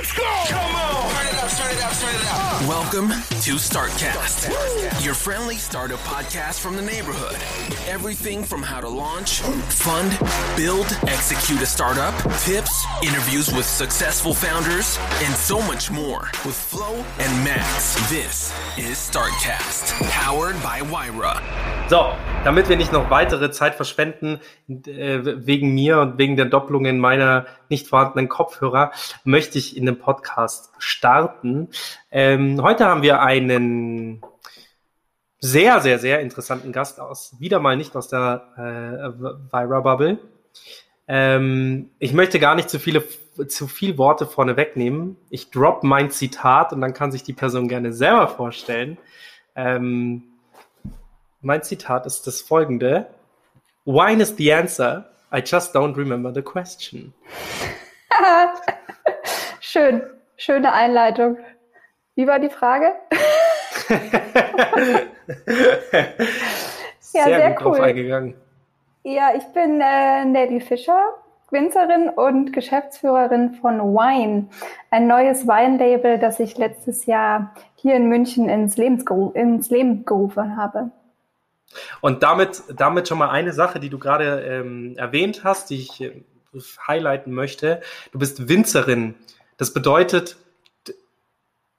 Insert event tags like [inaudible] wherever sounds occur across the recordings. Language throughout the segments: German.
Let's go! Come on! Turn it up, turn it up, turn it up. Welcome to StartCast, your friendly startup podcast from the neighborhood. Everything from how to launch, fund, build, execute a startup, tips, interviews with successful founders, and so much more with Flo and Max. This is StartCast, powered by Wyra. So, damit wir nicht noch weitere Zeit verschwenden, äh, wegen mir und wegen der Doppelungen meiner nicht vorhandenen Kopfhörer, möchte ich in den Podcast starten. Ähm, heute haben wir einen sehr, sehr, sehr interessanten Gast aus, wieder mal nicht aus der äh, Vira Bubble. Ähm, ich möchte gar nicht zu viele, zu viel Worte vorne wegnehmen. Ich drop mein Zitat und dann kann sich die Person gerne selber vorstellen. Ähm, mein Zitat ist das folgende. Wine is the answer. I just don't remember the question. [laughs] Schön. Schöne Einleitung. Wie war die Frage? [laughs] ja, sehr, sehr gut cool. drauf eingegangen. Ja, ich bin äh, Nelly Fischer, Winzerin und Geschäftsführerin von Wine, ein neues Weinlabel, das ich letztes Jahr hier in München ins, ins Leben gerufen habe. Und damit, damit schon mal eine Sache, die du gerade ähm, erwähnt hast, die ich äh, highlighten möchte. Du bist Winzerin. Das bedeutet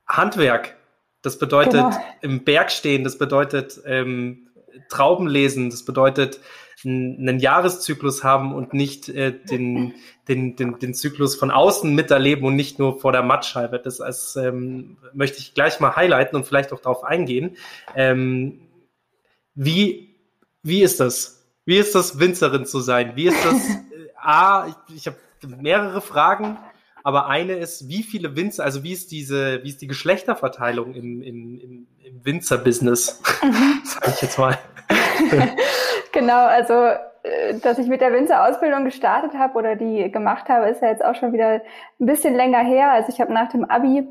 Handwerk. Das bedeutet genau. im Berg stehen. Das bedeutet ähm, Trauben lesen. Das bedeutet einen Jahreszyklus haben und nicht äh, den, den, den, den Zyklus von außen miterleben und nicht nur vor der Mattscheibe. Das als, ähm, möchte ich gleich mal highlighten und vielleicht auch darauf eingehen. Ähm, wie, wie ist das? Wie ist das, Winzerin zu sein? Wie ist das? [laughs] Äh, A, ich, ich habe mehrere Fragen, aber eine ist, wie viele Winzer, also wie ist diese, wie ist die Geschlechterverteilung im, im, im, im Winzer-Business? Mhm. [laughs] Sag ich jetzt mal. [laughs] genau, also äh, dass ich mit der Winzerausbildung gestartet habe oder die gemacht habe, ist ja jetzt auch schon wieder ein bisschen länger her. Also ich habe nach dem Abi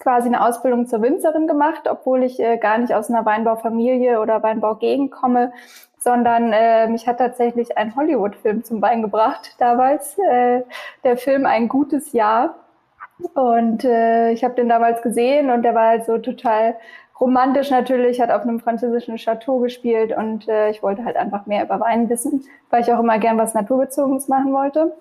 quasi eine Ausbildung zur Winzerin gemacht, obwohl ich äh, gar nicht aus einer Weinbaufamilie oder Weinbaugegend komme, sondern äh, mich hat tatsächlich ein Hollywood-Film zum Bein gebracht damals. Äh, der Film Ein gutes Jahr. Und äh, ich habe den damals gesehen und der war halt so total romantisch natürlich, hat auf einem französischen Chateau gespielt und äh, ich wollte halt einfach mehr über Wein wissen, weil ich auch immer gern was Naturbezogenes machen wollte.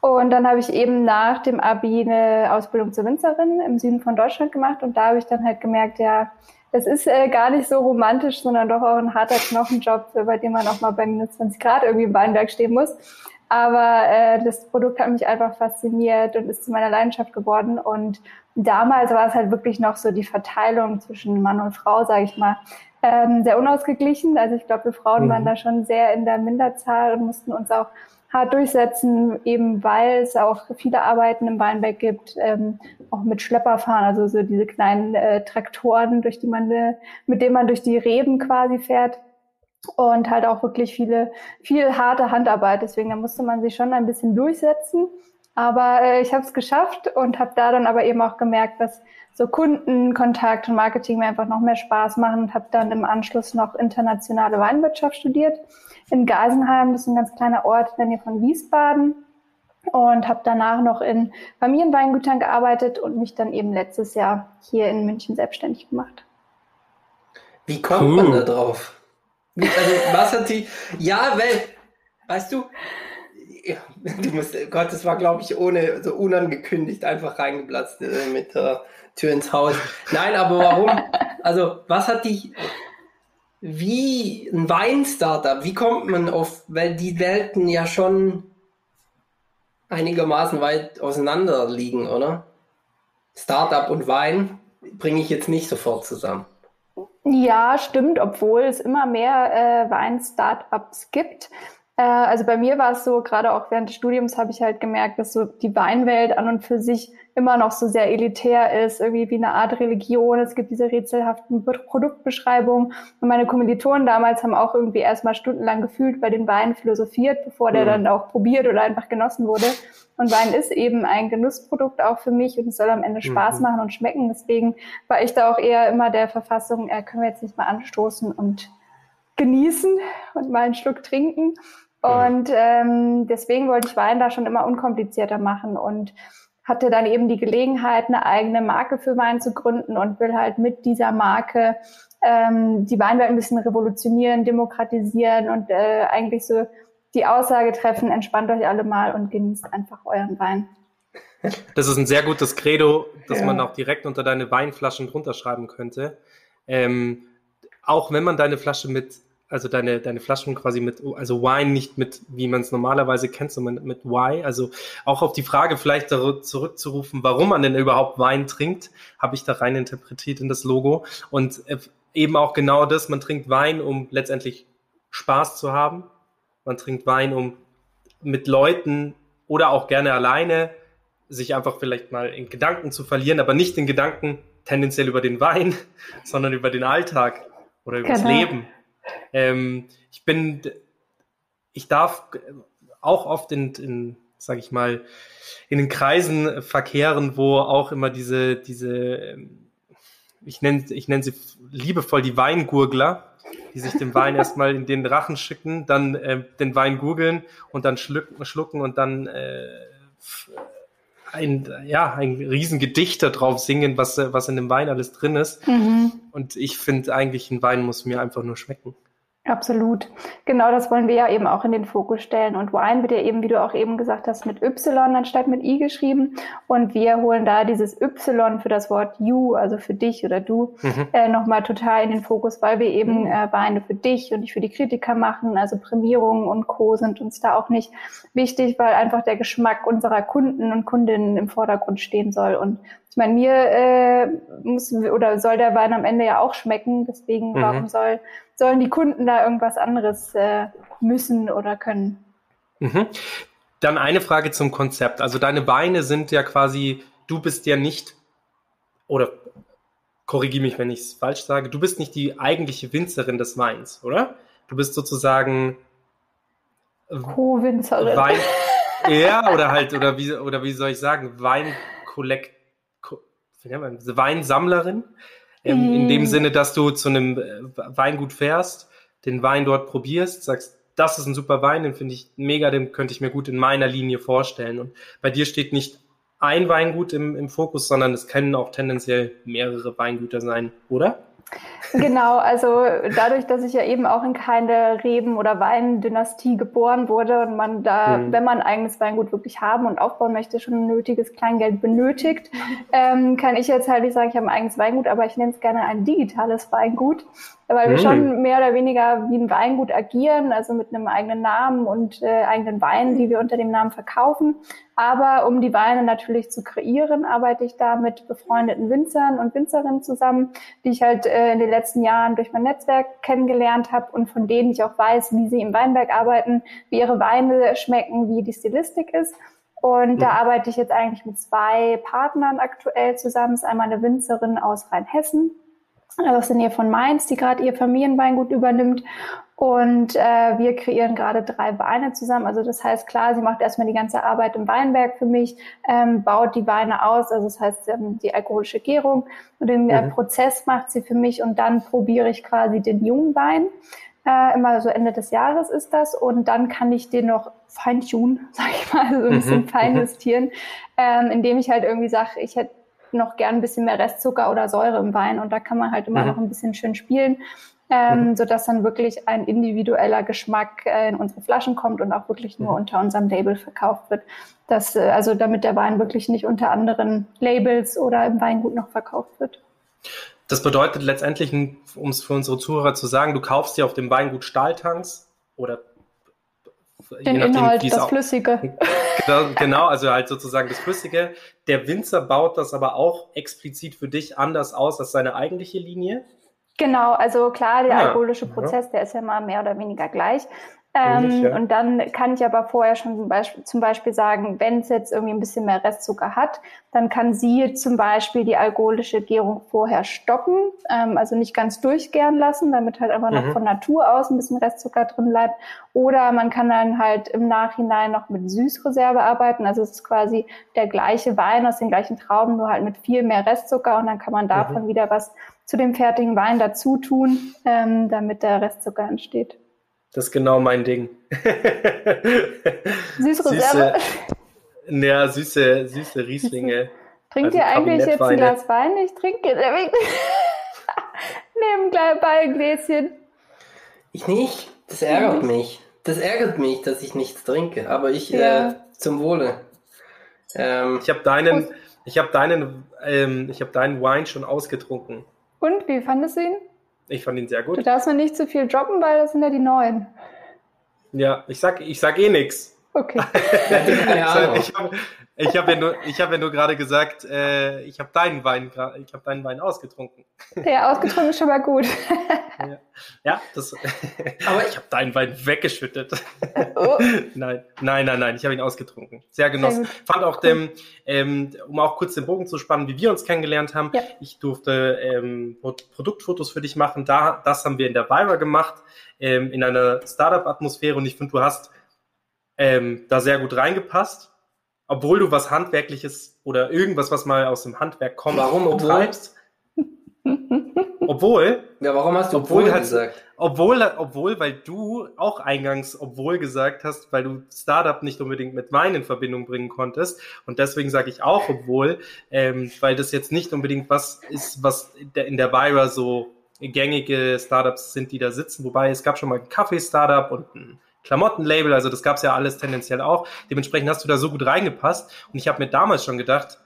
Und dann habe ich eben nach dem Abi eine Ausbildung zur Winzerin im Süden von Deutschland gemacht und da habe ich dann halt gemerkt, ja, es ist äh, gar nicht so romantisch, sondern doch auch ein harter Knochenjob, bei dem man auch mal bei minus 20 Grad irgendwie im Weinberg stehen muss. Aber äh, das Produkt hat mich einfach fasziniert und ist zu meiner Leidenschaft geworden. Und damals war es halt wirklich noch so die Verteilung zwischen Mann und Frau, sage ich mal, ähm, sehr unausgeglichen. Also ich glaube, wir Frauen mhm. waren da schon sehr in der Minderzahl und mussten uns auch hart durchsetzen, eben weil es auch viele Arbeiten im Weinberg gibt, ähm, auch mit Schlepperfahren, also so diese kleinen äh, Traktoren, durch die man, äh, mit denen man durch die Reben quasi fährt und halt auch wirklich viele, viel harte Handarbeit. Deswegen da musste man sich schon ein bisschen durchsetzen. Aber äh, ich habe es geschafft und habe da dann aber eben auch gemerkt, dass so Kundenkontakt und Marketing mir einfach noch mehr Spaß machen und habe dann im Anschluss noch internationale Weinwirtschaft studiert in Geisenheim. Das ist ein ganz kleiner Ort in der Nähe von Wiesbaden und habe danach noch in Familienweingütern gearbeitet und mich dann eben letztes Jahr hier in München selbstständig gemacht. Wie kommt cool. man da drauf? Also, was hat die. Ja, weil, weißt du, du musst, Gott, das war, glaube ich, ohne, so unangekündigt einfach reingeplatzt äh, mit der Tür ins Haus. Nein, aber warum? Also, was hat dich, wie ein Wein-Startup, wie kommt man auf, weil die Welten ja schon einigermaßen weit auseinander liegen, oder? Startup und Wein bringe ich jetzt nicht sofort zusammen. Ja, stimmt, obwohl es immer mehr äh, Wein-Startups gibt. Äh, also bei mir war es so, gerade auch während des Studiums habe ich halt gemerkt, dass so die Weinwelt an und für sich immer noch so sehr elitär ist, irgendwie wie eine Art Religion. Es gibt diese rätselhaften Produktbeschreibungen. Und meine Kommilitonen damals haben auch irgendwie erstmal stundenlang gefühlt bei den Weinen philosophiert, bevor der mhm. dann auch probiert oder einfach genossen wurde. Und Wein ist eben ein Genussprodukt auch für mich und es soll am Ende Spaß mhm. machen und schmecken. Deswegen war ich da auch eher immer der Verfassung, äh, können wir jetzt nicht mal anstoßen und genießen und mal einen Schluck trinken. Mhm. Und ähm, deswegen wollte ich Wein da schon immer unkomplizierter machen und hatte dann eben die Gelegenheit, eine eigene Marke für Wein zu gründen und will halt mit dieser Marke ähm, die Weinwelt ein bisschen revolutionieren, demokratisieren und äh, eigentlich so die Aussage treffen, entspannt euch alle mal und genießt einfach euren Wein. Das ist ein sehr gutes Credo, das ja. man auch direkt unter deine Weinflaschen drunter schreiben könnte. Ähm, auch wenn man deine Flasche mit also deine, deine Flaschen quasi mit, also Wine nicht mit, wie man es normalerweise kennt, sondern mit Y. Also auch auf die Frage vielleicht zurückzurufen, warum man denn überhaupt Wein trinkt, habe ich da rein interpretiert in das Logo. Und äh, eben auch genau das, man trinkt Wein, um letztendlich Spaß zu haben. Man trinkt Wein, um mit Leuten oder auch gerne alleine sich einfach vielleicht mal in Gedanken zu verlieren, aber nicht in Gedanken tendenziell über den Wein, [laughs] sondern über den Alltag oder über genau. das Leben. Ähm, ich bin, ich darf auch oft in, in sage ich mal, in den Kreisen verkehren, wo auch immer diese, diese, ähm, ich nenne, ich nenne sie liebevoll die Weingurgler, die sich den Wein erstmal in den Rachen schicken, dann äh, den Wein gurgeln und dann schlucken, schlucken und dann äh, ein, ja, ein Riesengedicht darauf singen, was, was in dem Wein alles drin ist. Mhm. Und ich finde eigentlich, ein Wein muss mir einfach nur schmecken. Absolut. Genau das wollen wir ja eben auch in den Fokus stellen. Und Wine wird ja eben, wie du auch eben gesagt hast, mit Y anstatt mit I geschrieben. Und wir holen da dieses Y für das Wort you, also für dich oder du, mhm. äh, nochmal total in den Fokus, weil wir eben mhm. äh, Weine für dich und nicht für die Kritiker machen. Also Prämierungen und Co. sind uns da auch nicht wichtig, weil einfach der Geschmack unserer Kunden und Kundinnen im Vordergrund stehen soll. Und ich meine, mir äh, muss oder soll der Wein am Ende ja auch schmecken. Deswegen, mhm. warum soll sollen die Kunden da irgendwas anderes äh, müssen oder können. Mhm. Dann eine Frage zum Konzept. Also deine Beine sind ja quasi, du bist ja nicht, oder korrigiere mich, wenn ich es falsch sage, du bist nicht die eigentliche Winzerin des Weins, oder? Du bist sozusagen Co-Winzerin. Wein, [laughs] ja, oder halt, oder wie, oder wie soll ich sagen, Weinkollekt, Weinsammlerin. Ähm, mm. In dem mm. Sinne, dass du zu einem äh, Weingut fährst, den Wein dort probierst, sagst, das ist ein super Wein, den finde ich mega, den könnte ich mir gut in meiner Linie vorstellen. Und bei dir steht nicht ein Weingut im, im Fokus, sondern es können auch tendenziell mehrere Weingüter sein, oder? Genau, also dadurch, dass ich ja eben auch in keine Reben- oder Weindynastie geboren wurde und man da, mhm. wenn man ein eigenes Weingut wirklich haben und aufbauen möchte, schon ein nötiges Kleingeld benötigt, ähm, kann ich jetzt halt nicht sagen, ich habe ein eigenes Weingut, aber ich nenne es gerne ein digitales Weingut weil wir mm. schon mehr oder weniger wie ein Weingut agieren, also mit einem eigenen Namen und äh, eigenen Weinen, die wir unter dem Namen verkaufen. Aber um die Weine natürlich zu kreieren, arbeite ich da mit befreundeten Winzern und Winzerinnen zusammen, die ich halt äh, in den letzten Jahren durch mein Netzwerk kennengelernt habe und von denen ich auch weiß, wie sie im Weinberg arbeiten, wie ihre Weine schmecken, wie die Stilistik ist. Und mhm. da arbeite ich jetzt eigentlich mit zwei Partnern aktuell zusammen. Das ist einmal eine Winzerin aus Rheinhessen, aus der Nähe von Mainz, die gerade ihr Familienweingut übernimmt. Und äh, wir kreieren gerade drei Weine zusammen. Also das heißt, klar, sie macht erstmal die ganze Arbeit im Weinberg für mich, ähm, baut die Weine aus, also das heißt ähm, die alkoholische Gärung und den äh, mhm. Prozess macht sie für mich und dann probiere ich quasi den jungen Wein. Äh, immer so Ende des Jahres ist das und dann kann ich den noch feintunen, [laughs] sag ich mal, so ein bisschen mhm. fein justieren, ähm, indem ich halt irgendwie sage, ich hätte noch gern ein bisschen mehr Restzucker oder Säure im Wein und da kann man halt immer mhm. noch ein bisschen schön spielen, ähm, mhm. sodass dann wirklich ein individueller Geschmack äh, in unsere Flaschen kommt und auch wirklich nur mhm. unter unserem Label verkauft wird. Das, äh, also damit der Wein wirklich nicht unter anderen Labels oder im Weingut noch verkauft wird. Das bedeutet letztendlich, um es für unsere Zuhörer zu sagen, du kaufst dir auf dem Weingut Stahltanks oder den nachdem, Inhalt, das auch, Flüssige. [laughs] Genau, also halt sozusagen das Flüssige. Der Winzer baut das aber auch explizit für dich anders aus als seine eigentliche Linie. Genau, also klar, der ja. alkoholische Prozess, der ist ja mal mehr oder weniger gleich. Ähm, ja. Und dann kann ich aber vorher schon zum Beispiel, zum Beispiel sagen, wenn es jetzt irgendwie ein bisschen mehr Restzucker hat, dann kann sie zum Beispiel die alkoholische Gärung vorher stoppen, ähm, also nicht ganz durchgären lassen, damit halt einfach mhm. noch von Natur aus ein bisschen Restzucker drin bleibt. Oder man kann dann halt im Nachhinein noch mit Süßreserve arbeiten. Also es ist quasi der gleiche Wein aus den gleichen Trauben, nur halt mit viel mehr Restzucker und dann kann man davon mhm. wieder was zu dem fertigen Wein dazu tun, ähm, damit der Restzucker entsteht. Das ist genau mein Ding. [laughs] Süße Reserve. Ja, süße, süße Rieslinge. Trinkt also ihr eigentlich jetzt ein Glas Wein? Ich trinke neben [laughs] ein Beigläschen. Ich nicht. Das ärgert mich. Das ärgert mich, dass ich nichts trinke. Aber ich ja. äh, zum Wohle. Ähm, ich habe deinen, ich habe deinen, ähm, ich habe deinen Wein schon ausgetrunken. Und wie fandest du ihn? Ich fand ihn sehr gut. Du darfst mir nicht zu viel droppen, weil das sind ja die neuen. Ja, ich sag, ich sag eh nix. Okay. [laughs] [laughs] ich habe ich hab ja nur, ich hab ja nur gerade gesagt, äh, ich habe deinen Wein, ich habe deinen Wein ausgetrunken. Ja, ausgetrunken ist schon mal gut. [laughs] ja, ja das. Aber ich habe deinen Wein weggeschüttet. Oh. Nein, nein, nein, nein, ich habe ihn ausgetrunken. Sehr genossen. Sehr Fand auch dem, ähm, um auch kurz den Bogen zu spannen, wie wir uns kennengelernt haben. Ja. Ich durfte ähm, Produktfotos für dich machen. Da, das haben wir in der Vira gemacht, ähm, in einer Startup-Atmosphäre. Und ich finde, du hast ähm, da sehr gut reingepasst, obwohl du was Handwerkliches oder irgendwas, was mal aus dem Handwerk kommt, warum obwohl? [laughs] obwohl. Ja, warum hast du obwohl, obwohl gesagt? Obwohl, obwohl, weil du auch eingangs obwohl gesagt hast, weil du Startup nicht unbedingt mit Wein in Verbindung bringen konntest. Und deswegen sage ich auch obwohl, ähm, weil das jetzt nicht unbedingt was ist, was in der Vira so gängige Startups sind, die da sitzen. Wobei es gab schon mal ein Kaffee-Startup und ein Klamottenlabel, also das gab es ja alles tendenziell auch. Dementsprechend hast du da so gut reingepasst. Und ich habe mir damals schon gedacht,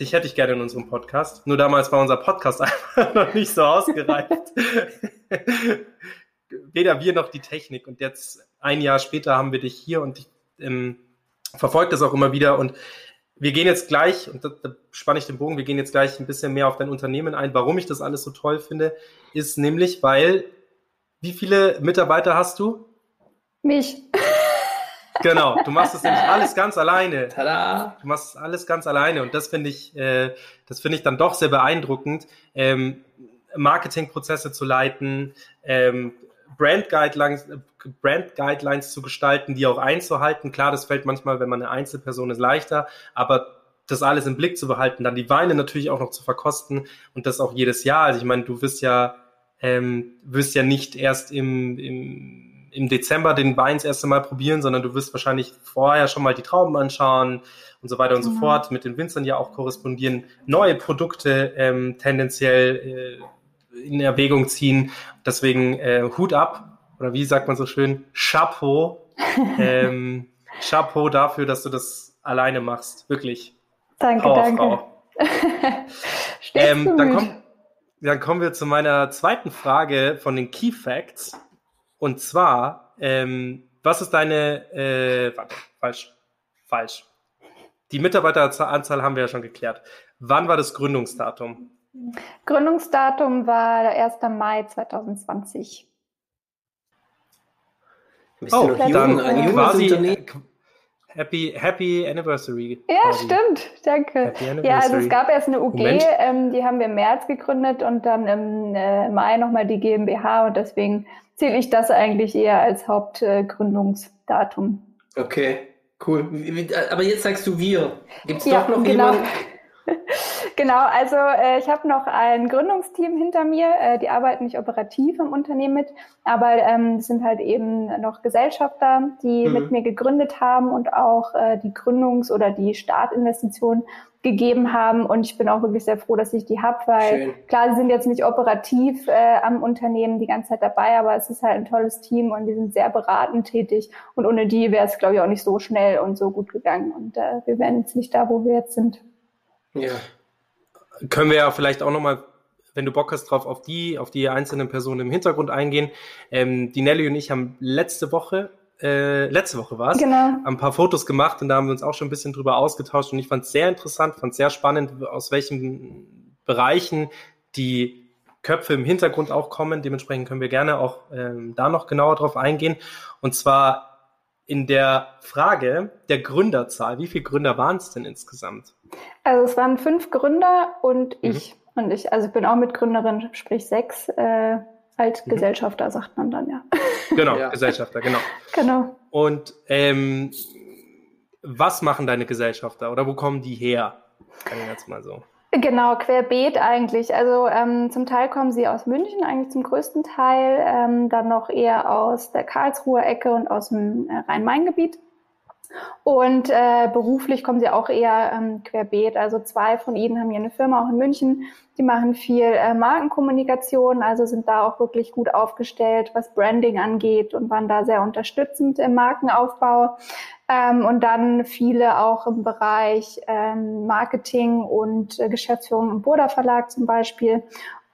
dich hätte ich gerne in unserem Podcast. Nur damals war unser Podcast [laughs] einfach noch nicht so ausgereift. [laughs] Weder wir noch die Technik. Und jetzt ein Jahr später haben wir dich hier und ich ähm, verfolge das auch immer wieder. Und wir gehen jetzt gleich, und da, da spanne ich den Bogen, wir gehen jetzt gleich ein bisschen mehr auf dein Unternehmen ein. Warum ich das alles so toll finde, ist nämlich, weil, wie viele Mitarbeiter hast du? Mich. Genau, du machst es nämlich alles ganz alleine. Tada! Du machst es alles ganz alleine und das finde ich, äh, das finde ich dann doch sehr beeindruckend, ähm, Marketingprozesse zu leiten, ähm, Brand Guidelines, Brand Guidelines zu gestalten, die auch einzuhalten. Klar, das fällt manchmal, wenn man eine Einzelperson ist, leichter, aber das alles im Blick zu behalten, dann die Weine natürlich auch noch zu verkosten und das auch jedes Jahr. Also ich meine, du wirst ja, ähm, wirst ja nicht erst im, im im Dezember den Wein das erste Mal probieren, sondern du wirst wahrscheinlich vorher schon mal die Trauben anschauen und so weiter und mhm. so fort, mit den Winzern ja auch korrespondieren, neue Produkte ähm, tendenziell äh, in Erwägung ziehen. Deswegen äh, Hut ab, oder wie sagt man so schön, Chapeau. [laughs] ähm, Chapeau dafür, dass du das alleine machst. Wirklich. Danke, Powerfrau. danke. [laughs] ähm, dann, komm, dann kommen wir zu meiner zweiten Frage von den Key Facts. Und zwar, ähm, was ist deine, äh, warte, falsch, falsch. Die Mitarbeiteranzahl haben wir ja schon geklärt. Wann war das Gründungsdatum? Gründungsdatum war der 1. Mai 2020. Oh, dann quasi Happy, Happy Anniversary. Ja, quasi. stimmt, danke. Ja, also es gab erst eine UG, ähm, die haben wir im März gegründet und dann im äh, Mai nochmal die GmbH und deswegen zähle ich das eigentlich eher als Hauptgründungsdatum. okay, cool. Aber jetzt sagst du wir. Gibt es ja, doch noch genau. jemanden? Genau, also äh, ich habe noch ein Gründungsteam hinter mir, äh, die arbeiten nicht operativ im Unternehmen mit, aber ähm, sind halt eben noch Gesellschafter, die mhm. mit mir gegründet haben und auch äh, die Gründungs- oder die Startinvestition gegeben haben. Und ich bin auch wirklich sehr froh, dass ich die habe, weil Schön. klar, sie sind jetzt nicht operativ äh, am Unternehmen die ganze Zeit dabei, aber es ist halt ein tolles Team und die sind sehr beratend tätig. Und ohne die wäre es, glaube ich, auch nicht so schnell und so gut gegangen. Und äh, wir wären jetzt nicht da, wo wir jetzt sind. Ja. Können wir ja vielleicht auch nochmal wenn du Bock hast drauf, auf die, auf die einzelnen Personen im Hintergrund eingehen. Ähm, die Nelly und ich haben letzte Woche äh, letzte Woche war es, genau. ein paar Fotos gemacht und da haben wir uns auch schon ein bisschen drüber ausgetauscht und ich fand es sehr interessant, fand es sehr spannend, aus welchen Bereichen die Köpfe im Hintergrund auch kommen. Dementsprechend können wir gerne auch ähm, da noch genauer drauf eingehen. Und zwar in der Frage der Gründerzahl. Wie viele Gründer waren es denn insgesamt? Also es waren fünf Gründer und mhm. ich. Und ich, also ich bin auch Mitgründerin, sprich sechs. Äh, als mhm. Gesellschafter sagt man dann, ja. Genau, [laughs] ja. Gesellschafter, genau. Genau. Und ähm, was machen deine Gesellschafter oder wo kommen die her? Kann ich jetzt mal so. Genau, querbeet eigentlich. Also ähm, zum Teil kommen sie aus München, eigentlich zum größten Teil, ähm, dann noch eher aus der Karlsruher Ecke und aus dem äh, Rhein-Main-Gebiet. Und äh, beruflich kommen sie auch eher ähm, querbeet. Also zwei von ihnen haben hier eine Firma auch in München. Die machen viel äh, Markenkommunikation, also sind da auch wirklich gut aufgestellt, was Branding angeht und waren da sehr unterstützend im Markenaufbau. Ähm, und dann viele auch im Bereich ähm, Marketing und äh, Geschäftsführung im Burda Verlag zum Beispiel.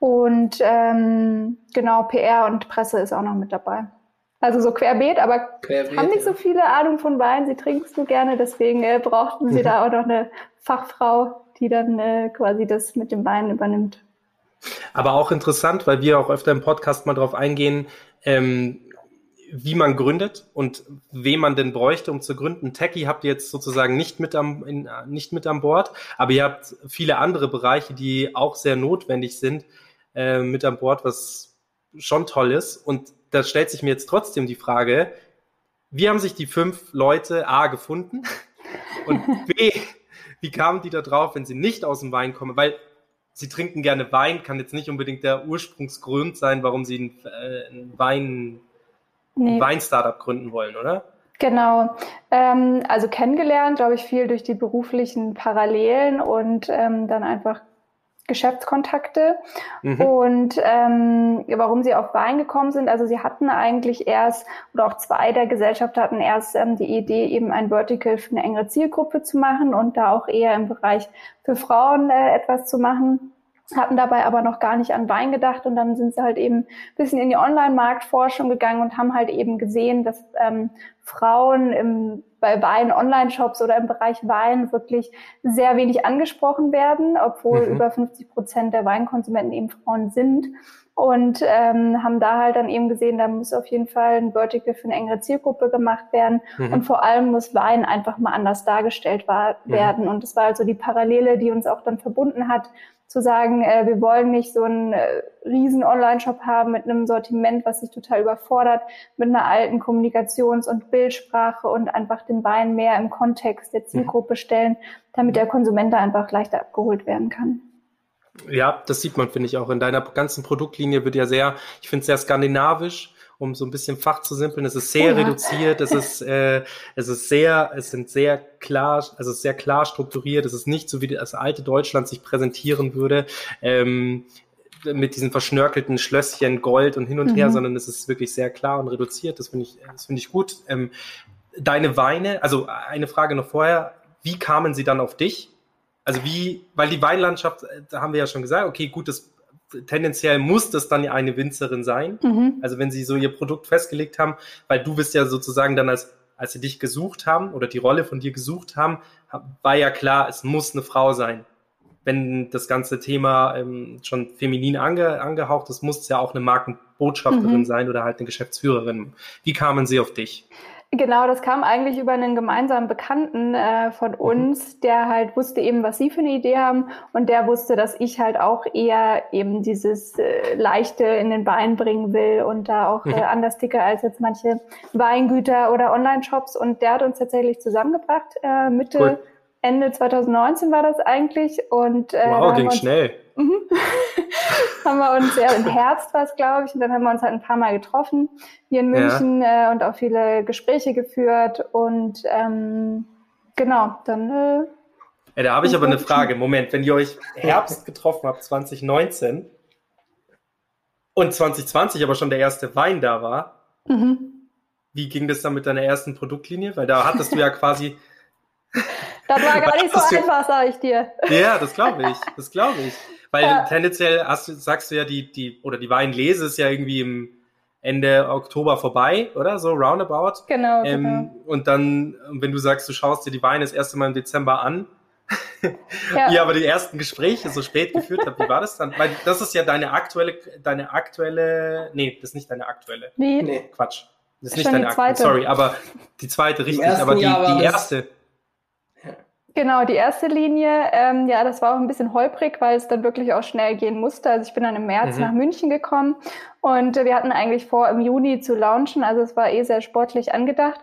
Und ähm, genau, PR und Presse ist auch noch mit dabei. Also so querbeet, aber querbeet, haben nicht ja. so viele Ahnung von Wein. Sie trinken es nur gerne, deswegen äh, brauchten sie [laughs] da auch noch eine Fachfrau, die dann äh, quasi das mit dem Wein übernimmt. Aber auch interessant, weil wir auch öfter im Podcast mal drauf eingehen, ähm, wie man gründet und wen man denn bräuchte, um zu gründen. Techie habt ihr jetzt sozusagen nicht mit am, in, nicht mit an Bord, aber ihr habt viele andere Bereiche, die auch sehr notwendig sind, äh, mit an Bord, was schon toll ist. Und da stellt sich mir jetzt trotzdem die Frage, wie haben sich die fünf Leute A gefunden und B, wie kamen die da drauf, wenn sie nicht aus dem Wein kommen? Weil sie trinken gerne Wein, kann jetzt nicht unbedingt der Ursprungsgrund sein, warum sie einen, äh, einen Wein, nee. ein Wein-Startup gründen wollen, oder? Genau. Ähm, also kennengelernt, glaube ich, viel durch die beruflichen Parallelen und ähm, dann einfach Geschäftskontakte. Mhm. Und ähm, warum sie auf Wein gekommen sind, also sie hatten eigentlich erst, oder auch zwei der Gesellschaften hatten erst ähm, die Idee, eben ein Vertical für eine engere Zielgruppe zu machen und da auch eher im Bereich für Frauen äh, etwas zu machen hatten dabei aber noch gar nicht an Wein gedacht und dann sind sie halt eben ein bisschen in die Online-Marktforschung gegangen und haben halt eben gesehen, dass ähm, Frauen im, bei Wein-Online-Shops oder im Bereich Wein wirklich sehr wenig angesprochen werden, obwohl mhm. über 50 Prozent der Weinkonsumenten eben Frauen sind und ähm, haben da halt dann eben gesehen, da muss auf jeden Fall ein Vertical für eine engere Zielgruppe gemacht werden mhm. und vor allem muss Wein einfach mal anders dargestellt war, mhm. werden und das war also die Parallele, die uns auch dann verbunden hat zu sagen, äh, wir wollen nicht so einen äh, riesen Online-Shop haben mit einem Sortiment, was sich total überfordert, mit einer alten Kommunikations- und Bildsprache und einfach den Wein mehr im Kontext der Zielgruppe stellen, damit der Konsument da einfach leichter abgeholt werden kann. Ja, das sieht man, finde ich, auch in deiner ganzen Produktlinie wird ja sehr, ich finde es sehr skandinavisch um so ein bisschen Fach zu simpeln. Es ist sehr ja. reduziert, es ist, [laughs] äh, es ist sehr, es sind sehr klar, also sehr klar strukturiert. Es ist nicht so, wie das alte Deutschland sich präsentieren würde. Ähm, mit diesen verschnörkelten Schlösschen Gold und hin und mhm. her, sondern es ist wirklich sehr klar und reduziert. Das finde ich, das finde ich gut. Ähm, deine Weine, also eine Frage noch vorher, wie kamen sie dann auf dich? Also wie, weil die Weinlandschaft, äh, da haben wir ja schon gesagt, okay, gut, das tendenziell muss das dann ja eine Winzerin sein. Mhm. Also wenn sie so ihr Produkt festgelegt haben, weil du bist ja sozusagen dann als, als sie dich gesucht haben oder die Rolle von dir gesucht haben, war ja klar, es muss eine Frau sein. Wenn das ganze Thema ähm, schon feminin ange, angehaucht ist, muss es ja auch eine Markenbotschafterin mhm. sein oder halt eine Geschäftsführerin. Wie kamen sie auf dich? Genau, das kam eigentlich über einen gemeinsamen Bekannten äh, von mhm. uns, mhm. der halt wusste eben, was sie für eine Idee haben und der wusste, dass ich halt auch eher eben dieses äh, Leichte in den Beinen bringen will und da auch äh, mhm. anders ticke als jetzt manche Weingüter oder Online-Shops und der hat uns tatsächlich zusammengebracht äh, Mitte cool. Ende 2019 war das eigentlich und äh, wow, ging schnell. Mhm. [laughs] haben wir uns, ja, im Herbst war es, glaube ich, und dann haben wir uns halt ein paar Mal getroffen hier in München ja. äh, und auch viele Gespräche geführt und ähm, genau, dann. Äh, ja, da habe ich aber eine Frage. Moment, wenn ihr euch Herbst getroffen habt, 2019, und 2020 aber schon der erste Wein da war, mhm. wie ging das dann mit deiner ersten Produktlinie? Weil da hattest du ja quasi. Das war gar nicht so einfach, sage ich dir. Ja, das glaube ich. Das glaube ich. Weil ja. tendenziell hast, sagst du ja, die, die, oder die Weinlese ist ja irgendwie im Ende Oktober vorbei, oder? So roundabout. Genau, ähm, genau. Und dann, wenn du sagst, du schaust dir die Weine das erste Mal im Dezember an, [laughs] ja. ja, aber die ersten Gespräche so spät geführt habt, wie war das dann? Weil das ist ja deine aktuelle, deine aktuelle, nee, das ist nicht deine aktuelle. Nee. nee. Quatsch. Das ist nicht deine aktuelle, sorry, aber die zweite, richtig, aber die, die erste. Genau, die erste Linie, ähm, ja, das war auch ein bisschen holprig, weil es dann wirklich auch schnell gehen musste. Also ich bin dann im März mhm. nach München gekommen und wir hatten eigentlich vor, im Juni zu launchen. Also es war eh sehr sportlich angedacht.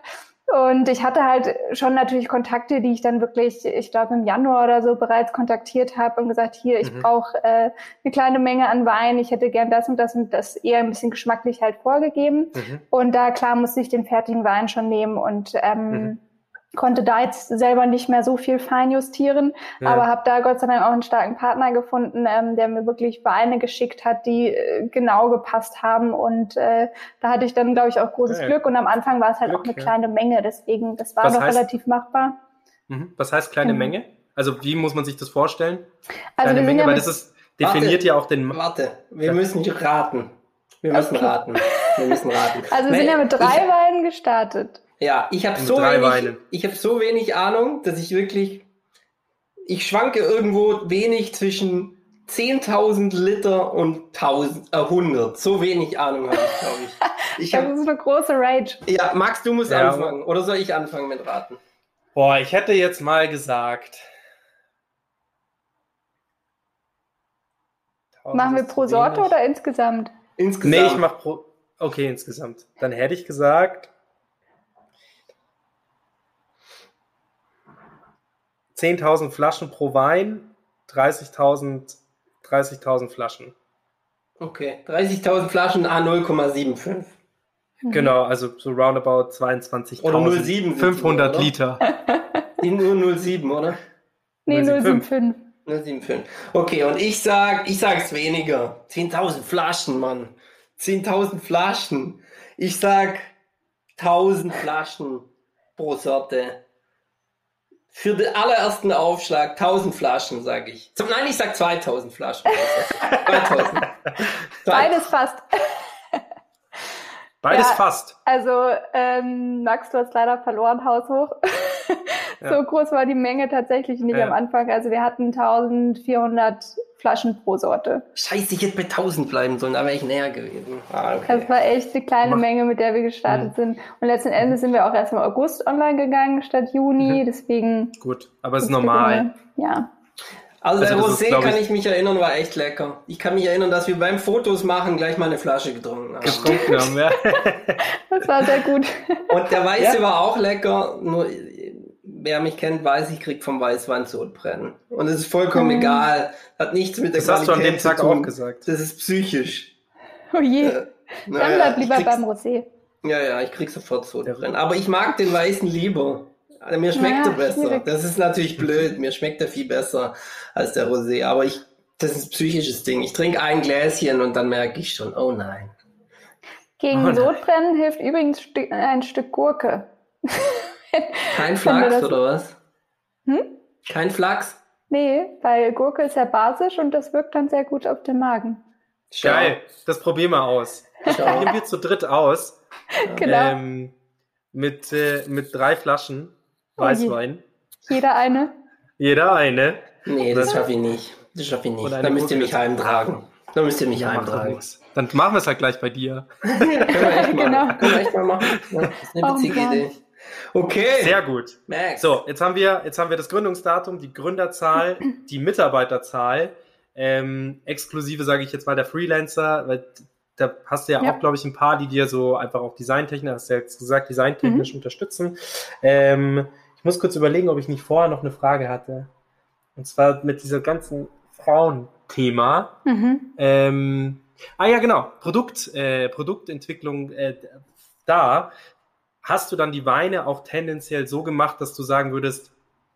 Und ich hatte halt schon natürlich Kontakte, die ich dann wirklich, ich glaube im Januar oder so bereits kontaktiert habe und gesagt, hier, ich mhm. brauche äh, eine kleine Menge an Wein, ich hätte gern das und das und das eher ein bisschen geschmacklich halt vorgegeben. Mhm. Und da klar musste ich den fertigen Wein schon nehmen und ähm, mhm konnte da jetzt selber nicht mehr so viel feinjustieren, ja. aber habe da Gott sei Dank auch einen starken Partner gefunden, ähm, der mir wirklich Weine geschickt hat, die äh, genau gepasst haben und äh, da hatte ich dann, glaube ich, auch großes ja. Glück und am Anfang war es halt Glück, auch eine ja. kleine Menge, deswegen, das war Was noch heißt, relativ machbar. Mhm. Was heißt kleine mhm. Menge? Also wie muss man sich das vorstellen? Also kleine Menge, weil das ist, definiert warte, ja auch den... Warte, wir müssen raten. Wir müssen okay. raten. Wir müssen raten. Also wir sind ja mit drei ich, Weinen gestartet. Ja, ich habe so, wenig, ich hab so wenig Ahnung, dass ich wirklich, ich schwanke irgendwo wenig zwischen 10.000 Liter und 1000, äh, 100. So wenig Ahnung habe ich, glaube ich. [laughs] ich hab, das ist eine große Rage. Ja, Max, du musst ja. anfangen. Oder soll ich anfangen mit Raten? Boah, ich hätte jetzt mal gesagt. Machen wir pro Sorte oder insgesamt? Insgesamt. Nee, ich mach pro. Okay, insgesamt. Dann hätte ich gesagt 10.000 Flaschen pro Wein, 30.000 30 Flaschen. Okay, 30.000 Flaschen A0,75. Mhm. Genau, also so roundabout 22.000. Oder 0,7. 500 oder? Liter. [laughs] nur 0,7, oder? Nee, 0,75. 0,75. Okay, und ich sag, ich sag's weniger. 10.000 Flaschen, Mann. 10.000 Flaschen. Ich sag 1.000 Flaschen pro Sorte. Für den allerersten Aufschlag 1000 Flaschen, sage ich. Nein, ich sag 2000 Flaschen. [laughs] 2000. Beides fast. Beides ja, fast. Also, ähm, Max, du hast leider verloren, haushoch. so ja. groß war die Menge tatsächlich nicht ja. am Anfang. Also wir hatten 1400 Flaschen pro Sorte. Scheiße, ich hätte bei 1000 bleiben sollen, da wäre ich näher gewesen. Ah, okay. Das war echt eine kleine Mach. Menge, mit der wir gestartet mhm. sind. Und letzten Endes sind wir auch erst im August online gegangen statt Juni, mhm. deswegen. Gut, aber es ist normal. Ja. Also, also der Rosé, ist, kann ich, ich mich erinnern, war echt lecker. Ich kann mich erinnern, dass wir beim Fotos machen gleich mal eine Flasche getrunken haben. Getrunken haben, ja. das war sehr gut. Und der Weiße ja. war auch lecker, nur wer mich kennt, weiß, ich krieg vom Weißwein Sodbrennen. Und es ist vollkommen mhm. egal. Hat nichts mit der das Qualität hast du an dem Tag auch gesagt. Das ist psychisch. Oh je. Äh, Dann naja, bleib lieber beim Rosé. Ja, ja, ich krieg sofort Sodbrennen. Aber ich mag den Weißen lieber. Also mir schmeckt naja, er besser. Schwierig. Das ist natürlich blöd. Mir schmeckt er viel besser als der Rosé. Aber ich, das ist ein psychisches Ding. Ich trinke ein Gläschen und dann merke ich schon, oh nein. Gegen oh Sodbrennen hilft übrigens ein Stück Gurke. [laughs] Kein Flachs oder was? Hm? Kein Flachs? Nee, weil Gurke ist ja basisch und das wirkt dann sehr gut auf den Magen. Schau. Geil, das probieren wir aus. Das probieren wir zu dritt aus. genau. Ähm, mit, äh, mit drei Flaschen oh Weißwein. Oh Jeder eine? Jeder eine. Nee, das schaffe ich nicht. Das schaffe ich nicht. Dann müsst ihr mich heimtragen. Dann müsst ihr mich ja, heimtragen. Dann machen wir es halt gleich bei dir. [laughs] können wir echt [laughs] mal, genau. können wir echt mal machen. Das ist eine oh, witzige oh, Idee. Okay. Sehr gut. Max. So, jetzt haben wir, jetzt haben wir das Gründungsdatum, die Gründerzahl, [clears throat] die Mitarbeiterzahl, ähm, exklusive, sage ich jetzt mal, der Freelancer, weil da hast du ja, ja. auch, glaube ich, ein paar, die dir so einfach auch designtechnisch, hast du ja jetzt gesagt, designtechnisch mhm. unterstützen. Ähm, ich muss kurz überlegen, ob ich nicht vorher noch eine Frage hatte. Und zwar mit dieser ganzen Frauenthema. Mhm. Ähm, ah ja, genau, Produkt, äh, Produktentwicklung äh, da hast du dann die Weine auch tendenziell so gemacht, dass du sagen würdest,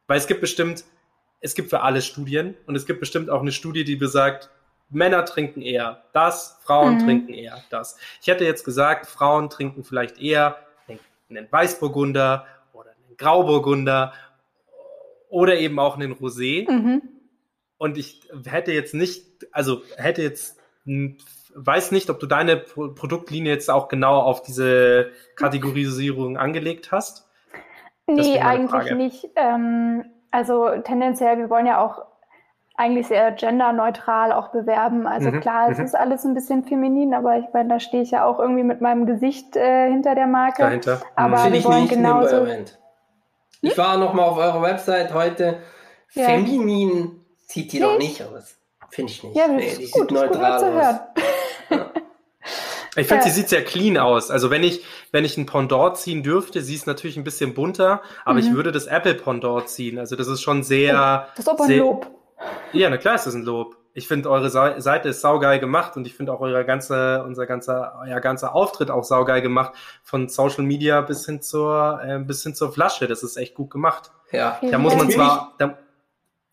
weil es gibt bestimmt, es gibt für alle Studien und es gibt bestimmt auch eine Studie, die besagt, Männer trinken eher das, Frauen mhm. trinken eher das. Ich hätte jetzt gesagt, Frauen trinken vielleicht eher einen Weißburgunder oder einen Grauburgunder oder eben auch einen Rosé. Mhm. Und ich hätte jetzt nicht, also hätte jetzt weiß nicht, ob du deine Pro Produktlinie jetzt auch genau auf diese Kategorisierung angelegt hast. Nee, eigentlich nicht. Ähm, also tendenziell, wir wollen ja auch eigentlich sehr genderneutral auch bewerben. Also mhm, klar, es mhm. ist alles ein bisschen feminin, aber ich meine, da stehe ich ja auch irgendwie mit meinem Gesicht äh, hinter der Marke. Dahinter. Aber mhm. wir wollen genauso. Ich war noch mal auf eurer Website heute. Ja. Feminin sieht die doch nicht aus. Finde ich nicht. Ja, nee, die gut, sieht neutral aus. Ich finde, sie sieht sehr clean aus. Also wenn ich, wenn ich ein Pendant ziehen dürfte, sie ist natürlich ein bisschen bunter, aber mhm. ich würde das Apple Pendant ziehen. Also das ist schon sehr. Das ist aber ein Lob. Ja, na klar ist das ein Lob. Ich finde eure Seite ist saugeil gemacht und ich finde auch euer ganze, unser ganzer, euer ganzer Auftritt auch saugeil gemacht. Von Social Media bis hin zur, äh, bis hin zur Flasche. Das ist echt gut gemacht. Ja. Da muss man zwar. Da,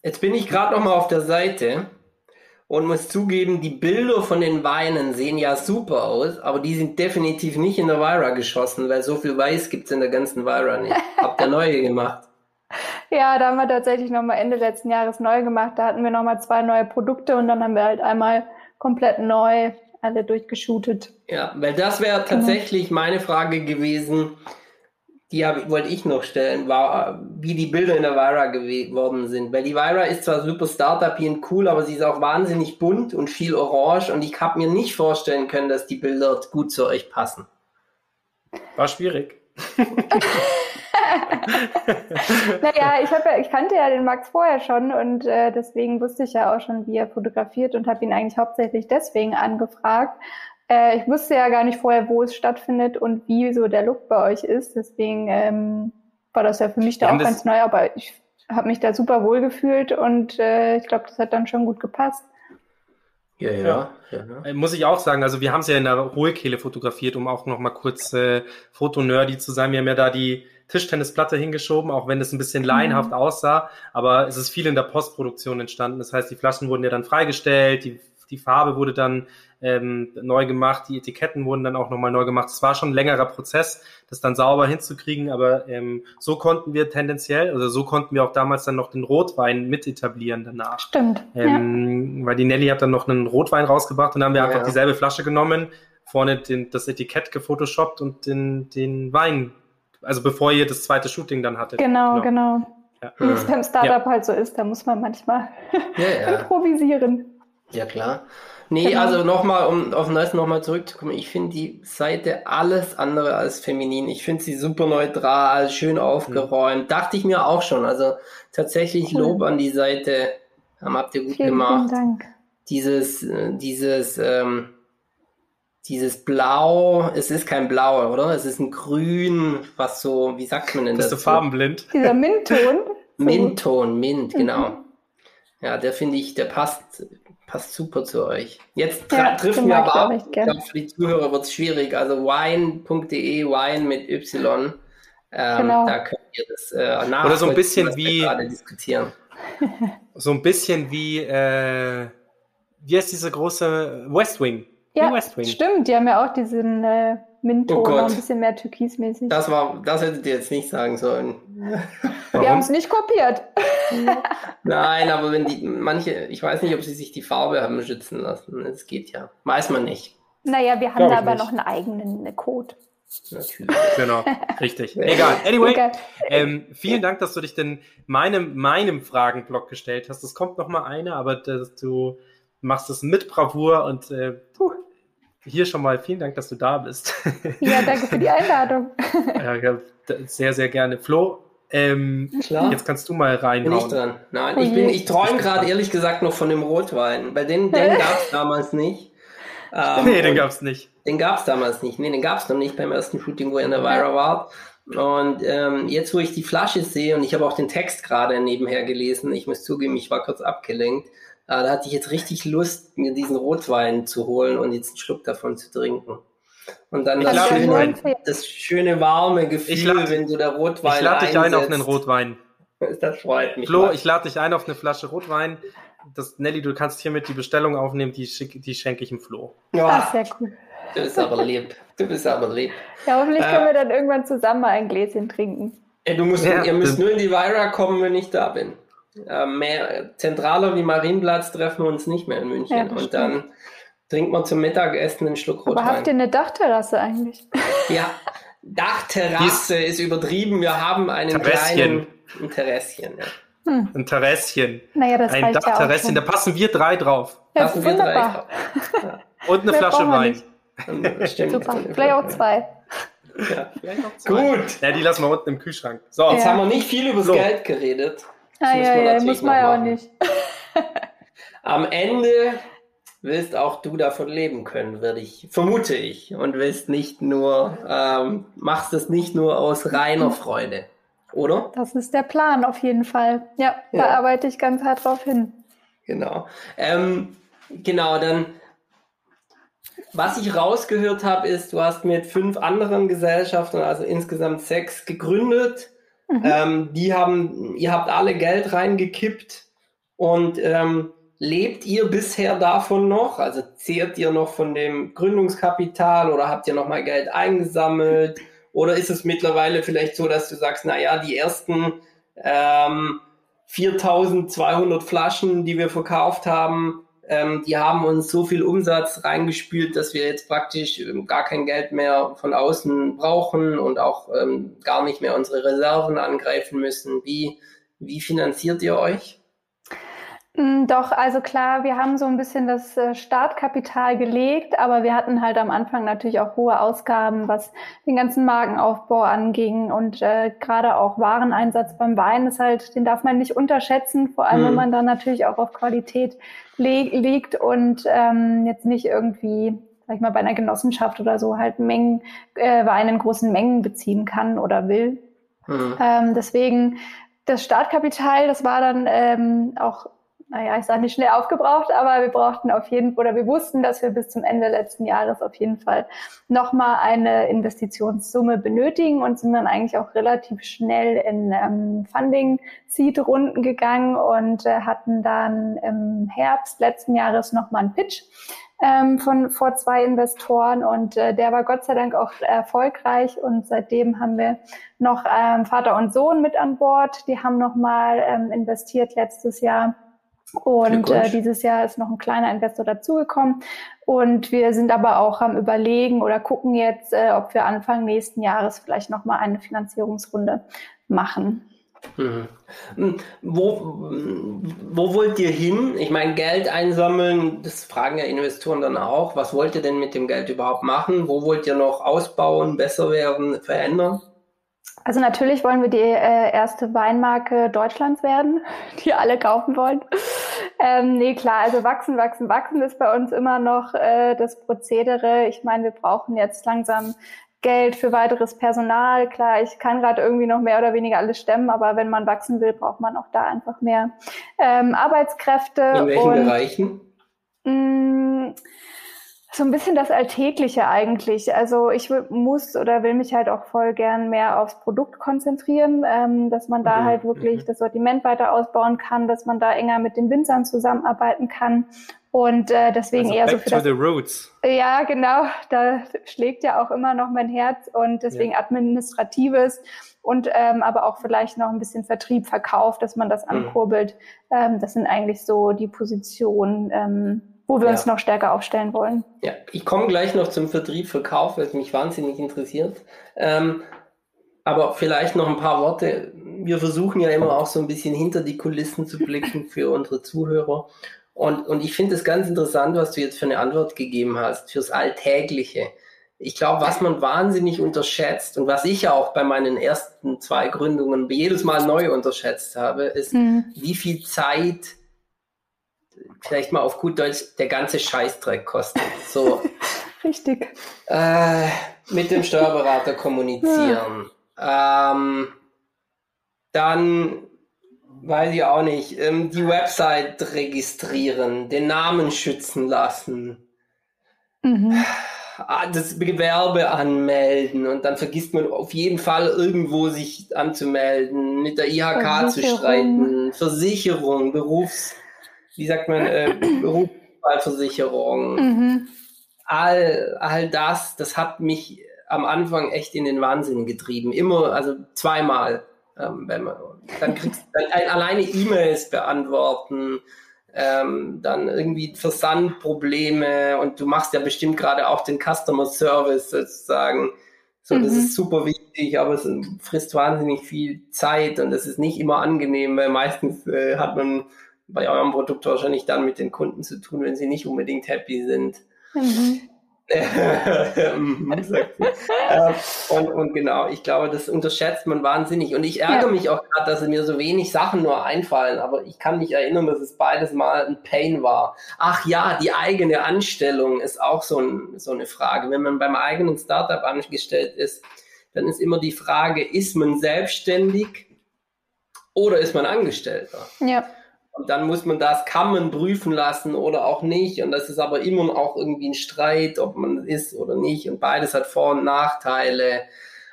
jetzt bin ich gerade noch mal auf der Seite und muss zugeben, die Bilder von den Weinen sehen ja super aus, aber die sind definitiv nicht in der Vira geschossen, weil so viel Weiß gibt's in der ganzen Vira nicht. [laughs] Habt ihr neue gemacht? Ja, da haben wir tatsächlich nochmal Ende letzten Jahres neu gemacht. Da hatten wir nochmal zwei neue Produkte und dann haben wir halt einmal komplett neu alle durchgeshootet. Ja, weil das wäre genau. tatsächlich meine Frage gewesen, die hab, wollte ich noch stellen, war, wie die Bilder in der Vira geworden sind. Weil die Vira ist zwar super Startup und cool, aber sie ist auch wahnsinnig bunt und viel orange und ich habe mir nicht vorstellen können, dass die Bilder gut zu euch passen. War schwierig. [laughs] naja, ich, hab ja, ich kannte ja den Max vorher schon und äh, deswegen wusste ich ja auch schon, wie er fotografiert und habe ihn eigentlich hauptsächlich deswegen angefragt. Äh, ich wusste ja gar nicht vorher, wo es stattfindet und wie so der Look bei euch ist. Deswegen ähm, war das ja für mich da auch ganz neu, aber ich habe mich da super wohl gefühlt und äh, ich glaube, das hat dann schon gut gepasst. Ja, ja, ja. ja. Muss ich auch sagen, also wir haben es ja in der Hohlkehle fotografiert, um auch noch mal kurz äh, fotonerdy zu sein. Wir haben ja da die Tischtennisplatte hingeschoben, auch wenn es ein bisschen laienhaft mhm. aussah, aber es ist viel in der Postproduktion entstanden. Das heißt, die Flaschen wurden ja dann freigestellt, die, die Farbe wurde dann ähm, neu gemacht, die Etiketten wurden dann auch nochmal neu gemacht. Es war schon ein längerer Prozess, das dann sauber hinzukriegen, aber ähm, so konnten wir tendenziell, also so konnten wir auch damals dann noch den Rotwein mit etablieren danach. Stimmt. Ähm, ja. Weil die Nelly hat dann noch einen Rotwein rausgebracht und dann haben wir ja, einfach dieselbe Flasche genommen, vorne den, das Etikett gefotoshoppt und den, den Wein, also bevor ihr das zweite Shooting dann hattet. Genau, genau. genau. Ja. Wie es beim Startup halt so ist, da muss man manchmal [laughs] improvisieren. Ja, klar. Nee, genau. also nochmal, um auf das nochmal zurückzukommen, ich finde die Seite alles andere als feminin. Ich finde sie super neutral, schön aufgeräumt. Mhm. Dachte ich mir auch schon. Also tatsächlich cool. Lob an die Seite. habt ihr gut vielen, gemacht. Vielen Dank. Dieses, äh, dieses, ähm, dieses Blau, es ist kein Blau, oder? Es ist ein Grün, was so, wie sagt man denn Bist das? Bist du farbenblind? Dieser Mintton. [laughs] Mintton, Mint, genau. Mhm. Ja, der finde ich, der passt passt super zu euch. Jetzt ja, trifft mir aber ab. Ich glaube, für die Zuhörer wird es schwierig. Also wine.de, wine mit Y. Ähm, genau. Da könnt ihr das äh, nach Oder so ein bisschen wie diskutieren. [laughs] so ein bisschen wie äh, wie heißt diese große West Wing? Ja, West Wing. stimmt. Die haben ja auch diesen äh, Mintton, oh ein bisschen mehr türkismäßig. Das war, das hättet ihr jetzt nicht sagen sollen. Wir haben es nicht kopiert. Nein, aber wenn die, manche, ich weiß nicht, ob sie sich die Farbe haben schützen lassen. Es geht ja. Weiß man nicht. Naja, wir haben Glaub da aber nicht. noch einen eigenen Code. Natürlich. Genau, [laughs] richtig. Egal. Anyway, okay. ähm, vielen Dank, dass du dich denn meinem, meinem Fragenblock gestellt hast. Es kommt noch mal eine, aber dass du machst es mit Bravour und äh, hier schon mal vielen Dank, dass du da bist. Ja, danke für die [laughs] Einladung. ja, sehr, sehr gerne. Flo, ähm, Klar. jetzt kannst du mal reinhauen. Bin ich dran? Nein, ich, bin, ich träume gerade ehrlich gesagt noch von dem Rotwein, weil den, den [laughs] gab es damals nicht. Ähm, nee, den gab es nicht. Den gab es damals nicht. Nee, den gab es noch nicht beim ersten Shooting, wo ihr in der Vira wart. Und ähm, jetzt, wo ich die Flasche sehe und ich habe auch den Text gerade nebenher gelesen, ich muss zugeben, ich war kurz abgelenkt, äh, da hatte ich jetzt richtig Lust, mir diesen Rotwein zu holen und jetzt einen Schluck davon zu trinken. Und dann das schöne, das schöne, warme Gefühl, lad, wenn du der Rotwein Ich lade dich ein auf einen Rotwein. [laughs] Das freut mich. Flo, mal. ich lade dich ein auf eine Flasche Rotwein. Das, Nelly, du kannst hiermit die Bestellung aufnehmen, die, die schenke ich im Flo. Ja, sehr cool. Du bist aber lieb. Du bist aber lieb. Ja, hoffentlich äh, können wir dann irgendwann zusammen mal ein Gläschen trinken. Ja, du musst, ja, ihr müsst nur in die Vira kommen, wenn ich da bin. Äh, mehr zentraler wie Marienplatz treffen wir uns nicht mehr in München. Ja, und dann trinkt man zum Mittagessen einen Schluck Rotwein. Aber habt ihr eine Dachterrasse eigentlich? [laughs] Ja, Dachterrasse ist übertrieben. Wir haben einen Terrässchen. kleinen ein Terrässchen. Ja. Hm. Ein Terrasschen. Naja, das ein Dachterrasschen, da passen wir drei drauf. Ja, Passen wir drei wunderbar. drauf. [laughs] Und eine Mehr Flasche Wein. stimmt. Super. Vielleicht auch zwei. Ja. Vielleicht zwei. Gut. Ja, die lassen wir unten im Kühlschrank. So, Jetzt Ja. haben wir nicht viel über So. Geld geredet. Das Ah, ja, ja, muss man ja auch nicht. [laughs] Am Ende willst auch du davon leben können, würde ich, vermute ich. Und willst nicht nur, ähm, machst es nicht nur aus reiner Freude. Oder? Das ist der Plan auf jeden Fall. Ja, da Ja. arbeite ich ganz hart drauf hin. Genau. Ähm, genau, dann, was ich rausgehört habe, ist, du hast mit fünf anderen Gesellschaften, also insgesamt sechs, gegründet. Ähm, die haben, ihr habt alle Geld reingekippt und ähm, lebt ihr bisher davon noch? Also zehrt ihr noch von dem Gründungskapital oder habt ihr noch mal Geld eingesammelt? Oder ist es mittlerweile vielleicht so, dass du sagst, na ja, die ersten ähm, 4200 Flaschen, die wir verkauft haben, ähm, die haben uns so viel Umsatz reingespült, dass wir jetzt praktisch ähm, gar kein Geld mehr von außen brauchen und auch ähm, gar nicht mehr unsere Reserven angreifen müssen. Wie, wie finanziert ihr euch? Mm, Doch, also klar, wir haben so ein bisschen das äh, Startkapital gelegt, aber wir hatten halt am Anfang natürlich auch hohe Ausgaben, was den ganzen Markenaufbau anging und äh, gerade auch Wareneinsatz beim Wein ist halt, den darf man nicht unterschätzen, vor allem Mhm. wenn man dann natürlich auch auf Qualität le liegt und ähm, jetzt nicht irgendwie, sag ich mal, bei einer Genossenschaft oder so halt Mengen, äh, Wein in großen Mengen beziehen kann oder will. Mhm. Ähm, deswegen das Startkapital, das war dann ähm, auch, naja, ich sage nicht schnell aufgebraucht, aber wir brauchten auf jeden oder wir wussten, dass wir bis zum Ende letzten Jahres auf jeden Fall nochmal eine Investitionssumme benötigen und sind dann eigentlich auch relativ schnell in ähm, Funding-Seed-Runden gegangen und äh, hatten dann im Herbst letzten Jahres nochmal einen Pitch ähm, von vor zwei Investoren und äh, der war Gott sei Dank auch erfolgreich und seitdem haben wir noch ähm, Vater und Sohn mit an Bord. Die haben nochmal ähm, investiert letztes Jahr. Und äh, dieses Jahr ist noch ein kleiner Investor dazugekommen. Und wir sind aber auch am Überlegen oder gucken jetzt, äh, ob wir Anfang nächsten Jahres vielleicht nochmal eine Finanzierungsrunde machen. Mhm. Mhm. Wo, wo wollt ihr hin? Ich meine, Geld einsammeln, das fragen ja Investoren dann auch. Was wollt ihr denn mit dem Geld überhaupt machen? Wo wollt ihr noch ausbauen, besser werden, verändern? Also natürlich wollen wir die äh, erste Weinmarke Deutschlands werden, [laughs] die alle kaufen wollen. Ähm, nee, klar, also wachsen, wachsen, wachsen ist bei uns immer noch äh, das Prozedere. Ich meine, wir brauchen jetzt langsam Geld für weiteres Personal. Klar, ich kann gerade irgendwie noch mehr oder weniger alles stemmen, aber wenn man wachsen will, braucht man auch da einfach mehr ähm, Arbeitskräfte. In welchen und, Bereichen? Mm, So ein bisschen das Alltägliche eigentlich. Also ich muss oder will mich halt auch voll gern mehr aufs Produkt konzentrieren, ähm, dass man da Mhm, halt wirklich mhm. das Sortiment weiter ausbauen kann, dass man da enger mit den Winzern zusammenarbeiten kann. Und äh, deswegen Also eher so für to das the roots. ja, genau. Da schlägt ja auch immer noch mein Herz und deswegen administratives und ähm, aber auch vielleicht noch ein bisschen Vertrieb, Verkauf, dass man das Mhm. ankurbelt. Ähm, das sind eigentlich so die Positionen, ähm, wo wir Ja. uns noch stärker aufstellen wollen. Ja, ich komme gleich noch zum Vertrieb, Verkauf, weil es mich wahnsinnig interessiert. Ähm, aber vielleicht noch ein paar Worte. Wir versuchen ja immer auch so ein bisschen hinter die Kulissen zu blicken für unsere Zuhörer. Und, und ich finde es ganz interessant, was du jetzt für eine Antwort gegeben hast, fürs Alltägliche. Ich glaube, was man wahnsinnig unterschätzt und was ich ja auch bei meinen ersten zwei Gründungen jedes Mal neu unterschätzt habe, ist, wie viel Zeit, vielleicht mal auf gut Deutsch, der ganze Scheißdreck kostet. So, [laughs] Richtig. äh, mit dem Steuerberater kommunizieren. Ähm, dann weiß ich auch nicht, ähm, die Website registrieren, den Namen schützen lassen, Mhm. ah, das Gewerbe anmelden und dann vergisst man auf jeden Fall irgendwo sich anzumelden, mit der IHK zu streiten, Versicherung, Berufs, wie sagt man, äh, Berufsversicherung Mhm. all, all das, das hat mich am Anfang echt in den Wahnsinn getrieben. Immer, also zweimal. Ähm, wenn man, dann kriegst du dann alleine E-Mails beantworten, ähm, dann irgendwie Versandprobleme und du machst ja bestimmt gerade auch den Customer Service sozusagen. So, mhm. das ist super wichtig, aber es frisst wahnsinnig viel Zeit und das ist nicht immer angenehm, weil meistens äh, hat man bei eurem Produkt wahrscheinlich dann mit den Kunden zu tun, wenn sie nicht unbedingt happy sind. Mhm. [laughs] Ähm, und, und, genau, ich glaube, das unterschätzt man wahnsinnig. Und ich ärgere ja. mich auch gerade, dass mir so wenig Sachen nur einfallen. Aber ich kann mich erinnern, dass es beides mal ein Pain war. Ach ja, die eigene Anstellung ist auch so, ein, so eine Frage. Wenn man beim eigenen Startup angestellt ist, dann ist immer die Frage, ist man selbstständig oder ist man Angestellter? Ja. Und dann muss man das, kann man prüfen lassen oder auch nicht. Und das ist aber immer auch irgendwie ein Streit, ob man ist oder nicht. Und beides hat Vor- und Nachteile.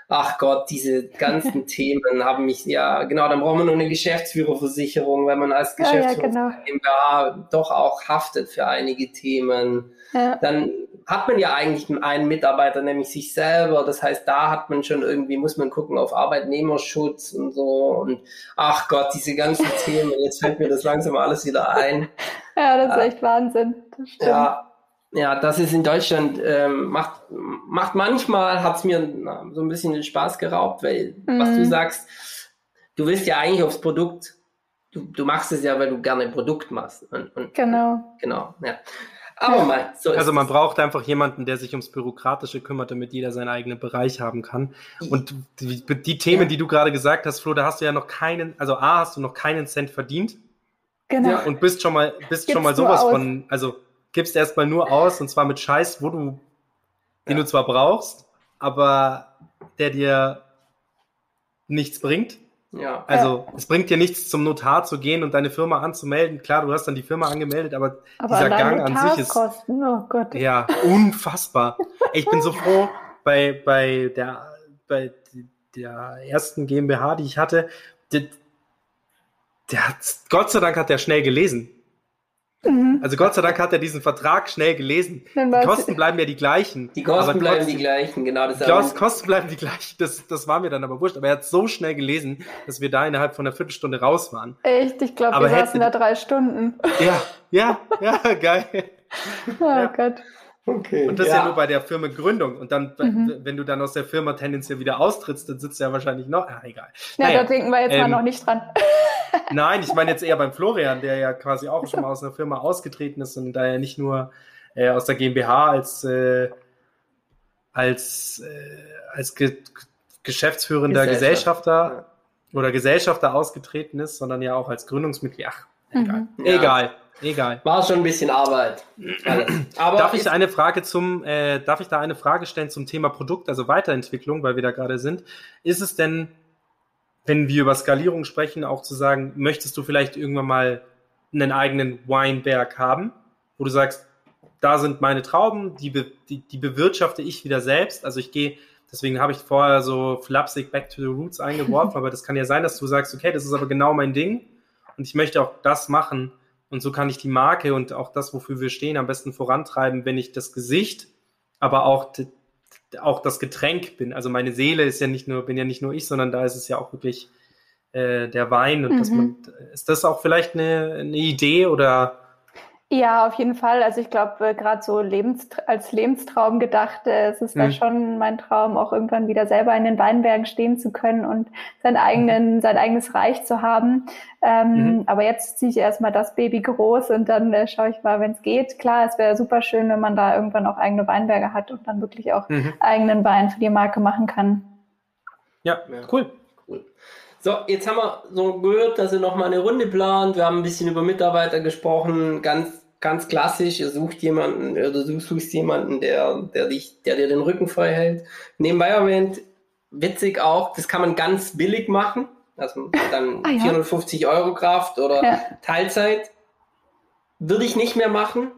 Ach Gott, diese ganzen [laughs] Themen haben mich, ja, genau, dann braucht man nur eine Geschäftsführerversicherung, wenn man als Geschäftsführer ja, ja, genau. doch auch haftet für einige Themen. Ja. Dann hat man ja eigentlich einen Mitarbeiter, nämlich sich selber. Das heißt, da hat man schon irgendwie, muss man gucken auf Arbeitnehmerschutz und so. Und ach Gott, diese ganzen [laughs] Themen, jetzt fällt mir das langsam alles wieder ein. Ja, das ist echt Wahnsinn. Das ja, ja, das ist in Deutschland, ähm, macht, macht manchmal, hat es mir na, so ein bisschen den Spaß geraubt, weil, mhm. was du mhm. sagst, du willst ja eigentlich aufs Produkt, du, du machst es ja, weil du gerne ein Produkt machst. Und, und, genau. Genau, ja. Aber mal, so Also man braucht einfach jemanden, der sich ums Bürokratische kümmert, damit jeder seinen eigenen Bereich haben kann. Und die, die Themen, ja. die du gerade gesagt hast, Flo, da hast du ja noch keinen, also A, hast du noch keinen Cent verdient. Genau. Ja, und bist schon mal, bist Gibt's schon mal sowas von, also gibst erstmal nur aus, und zwar mit Scheiß, wo du, den ja. du zwar brauchst, aber der dir nichts bringt. Ja. Also es bringt dir nichts, zum Notar zu gehen und deine Firma anzumelden. Klar, du hast dann die Firma angemeldet, aber, aber dieser Gang an sich ist oh Gott. ja unfassbar. ich bin so froh bei bei der bei der ersten GmbH, die ich hatte. Der, der hat, Gott sei Dank hat der schnell gelesen. Mhm. Also Gott sei Dank hat er diesen Vertrag schnell gelesen. Die Kosten bleiben ja die gleichen. Die Kosten bleiben trotzdem, die gleichen, genau. Das die Kosten bleiben die gleichen, das, das war mir dann aber wurscht. Aber er hat so schnell gelesen, dass wir da innerhalb von einer Viertelstunde raus waren. Echt? Ich glaube, wir saßen da drei Stunden. Ja, ja, ja, geil. Oh ja. Gott. Okay, und das ja. ist ja nur bei der Firmengründung. Und dann, mhm. wenn du dann aus der Firma tendenziell wieder austrittst, dann sitzt du ja wahrscheinlich noch. Ah, egal. Ja, naja, da denken wir jetzt ähm, mal noch nicht dran. [laughs] Nein, ich meine jetzt eher beim Florian, der ja quasi auch schon mal aus einer Firma ausgetreten ist und da ja nicht nur äh, aus der GmbH als, äh, als, äh, als ge geschäftsführender Gesellschafter oder Gesellschafter ausgetreten ist, sondern ja auch als Gründungsmitglied. Ach, egal. Mhm. Egal. Egal. War schon ein bisschen Arbeit. Aber darf ich eine Frage zum, äh, darf ich da eine Frage stellen zum Thema Produkt, also Weiterentwicklung, weil wir da gerade sind? Ist es denn wenn wir über Skalierung sprechen, auch zu sagen, möchtest du vielleicht irgendwann mal einen eigenen Weinberg haben, wo du sagst, da sind meine Trauben, die, be, die, die bewirtschafte ich wieder selbst. Also ich gehe, deswegen habe ich vorher so flapsig Back to the Roots eingeworfen, [laughs] aber das kann ja sein, dass du sagst, okay, das ist aber genau mein Ding und ich möchte auch das machen und so kann ich die Marke und auch das, wofür wir stehen, am besten vorantreiben, wenn ich das Gesicht, aber auch auch das Getränk bin. Also meine Seele ist ja nicht nur, bin ja nicht nur ich, sondern da ist es ja auch wirklich äh, der Wein. Und mhm. dass man, ist das auch vielleicht eine, eine Idee oder ja, auf jeden Fall. Also ich glaube, äh, gerade so Lebens als Lebenstraum gedacht, äh, es ist mhm. da schon mein Traum, auch irgendwann wieder selber in den Weinbergen stehen zu können und sein, eigenen, mhm. sein eigenes Reich zu haben. Ähm, mhm. Aber jetzt ziehe ich erstmal das Baby groß und dann äh, schaue ich mal, wenn es geht. Klar, es wäre super schön, wenn man da irgendwann auch eigene Weinberge hat und dann wirklich auch mhm. eigenen Wein für die Marke machen kann. Ja, cool. cool. So, jetzt haben wir so gehört, dass ihr noch mal eine Runde plant. Wir haben ein bisschen über Mitarbeiter gesprochen. Ganz, ganz klassisch. Ihr sucht jemanden oder du suchst jemanden, der, der dich, der dir den Rücken frei hält. Nebenbei erwähnt, witzig auch, das kann man ganz billig machen. Also dann ah, ja. 450 Euro Kraft oder ja. Teilzeit. Würde ich nicht mehr machen.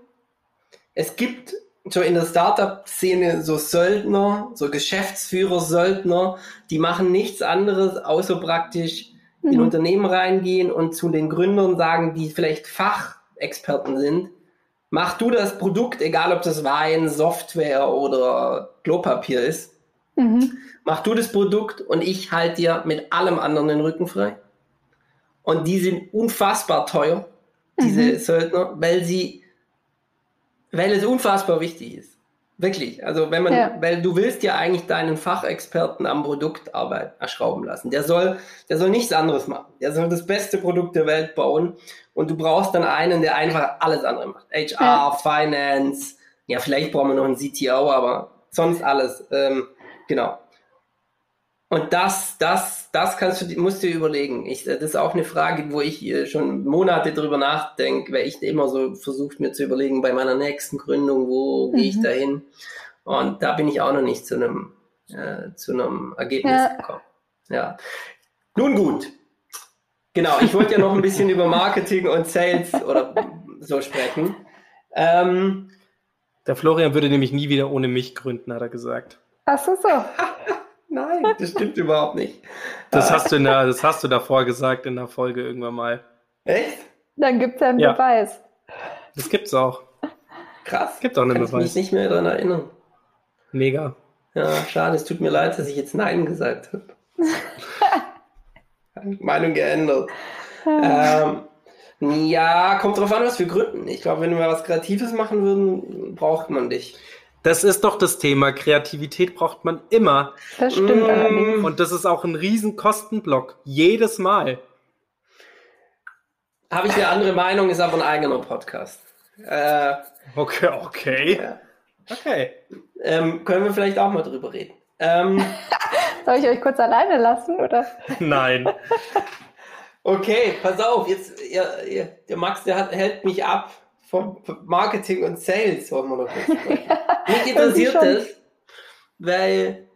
Es gibt so in der Startup-Szene so Söldner, so Geschäftsführer-Söldner, die machen nichts anderes, außer praktisch mhm. in Unternehmen reingehen und zu den Gründern sagen, die vielleicht Fachexperten sind, mach du das Produkt, egal ob das Wein, Software oder Klopapier ist, mhm. mach du das Produkt und ich halte dir mit allem anderen den Rücken frei. Und die sind unfassbar teuer, diese mhm. Söldner, weil sie weil es unfassbar wichtig ist. Wirklich. Also wenn man, ja. weil du willst ja eigentlich deinen Fachexperten am Produkt Arbeit erschrauben lassen. Der soll, der soll nichts anderes machen. Der soll das beste Produkt der Welt bauen. Und du brauchst dann einen, der einfach alles andere macht. HR, ja. Finance. Ja, vielleicht brauchen wir noch einen CTO, aber sonst alles. Ähm, genau. Und das, das, das kannst du, musst du dir überlegen. Ich, das ist auch eine Frage, wo ich schon Monate drüber nachdenke, weil ich immer so versucht mir zu überlegen, bei meiner nächsten Gründung, wo mhm. gehe ich mhm. da hin? Und da bin ich auch noch nicht zu einem, äh, zu einem Ergebnis ja. gekommen. Ja. Nun gut. Genau, ich wollte ja noch ein bisschen [laughs] über Marketing und Sales oder so sprechen. Ähm, Der Florian würde nämlich nie wieder ohne mich gründen, hat er gesagt. Ach so, so. [laughs] Nein, das stimmt [laughs] überhaupt nicht. Das hast, du in der, das hast du davor gesagt in der Folge irgendwann mal. Echt? Dann gibt es ja einen ja. Beweis. Das gibt's auch. Krass. Gibt auch einen Kann Beweis. Ich mich nicht mehr daran erinnern. Mega. Ja, schade, es tut mir leid, dass ich jetzt Nein gesagt habe. [laughs] Meinung geändert. ähm, ja, kommt drauf an, was wir gründen. Ich glaube, wenn wir was Kreatives machen würden, braucht man dich. Das ist doch das Thema. Kreativität braucht man immer. Das stimmt mmh. allerdings. Und das ist auch ein riesen Kostenblock. Jedes Mal. Habe ich eine andere Meinung, ist aber ein eigener Podcast. Äh, okay, okay. Ja. Okay. Ähm, können wir vielleicht auch mal drüber reden. Ähm, [laughs] Soll ich euch kurz alleine lassen, oder? [laughs] Nein. [laughs] okay, pass auf, jetzt, ihr, ihr, der Max, der hat, hält mich ab von Marketing und Sales wollen wir noch kurz sprechen. Mich interessiert das, weil,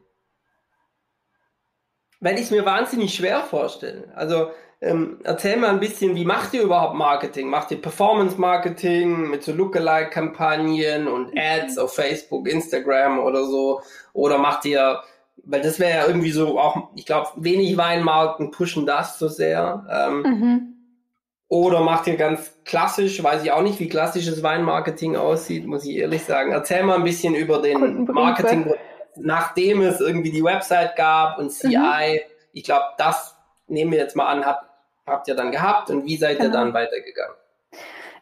weil ich es mir wahnsinnig schwer vorstelle. Also ähm, erzähl mal ein bisschen, wie macht ihr überhaupt Marketing? Macht ihr Performance Marketing mit so Lookalike-Kampagnen und Ads auf Facebook, Instagram oder so? Oder macht ihr, weil das wäre ja irgendwie so auch, ich glaube, wenig Weinmarken pushen das so sehr. Ähm, mhm. Oder macht ihr ganz klassisch, weiß ich auch nicht, wie klassisches Weinmarketing aussieht, muss ich ehrlich sagen. Erzähl mal ein bisschen über den Marketing, nachdem es irgendwie die Website gab und CI. Mhm. Ich glaube, das nehmen wir jetzt mal an, habt, habt ihr dann gehabt und wie seid genau. ihr dann weitergegangen?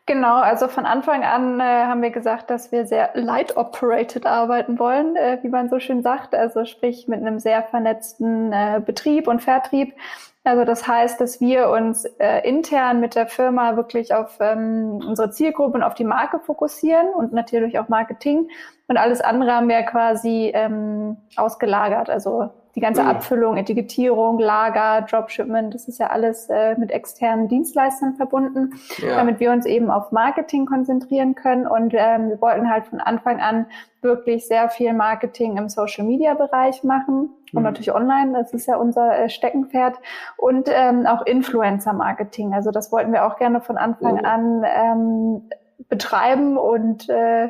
Genau, also von Anfang an äh, haben wir gesagt, dass wir sehr light operated arbeiten wollen, äh, wie man so schön sagt, also sprich mit einem sehr vernetzten äh, Betrieb und Vertrieb. Also das heißt, dass wir uns äh, intern mit der Firma wirklich auf ähm, unsere Zielgruppe und auf die Marke fokussieren und natürlich auch Marketing. Und alles andere haben wir quasi ähm, ausgelagert. Also die ganze mhm. Abfüllung, Etikettierung, Lager, Dropshipment, das ist ja alles äh, mit externen Dienstleistern verbunden, ja. damit wir uns eben auf Marketing konzentrieren können. Und ähm, wir wollten halt von Anfang an wirklich sehr viel Marketing im Social-Media-Bereich machen und mhm. natürlich online, das ist ja unser äh, Steckenpferd und ähm, auch Influencer-Marketing. Also das wollten wir auch gerne von Anfang oh. an ähm, betreiben und äh,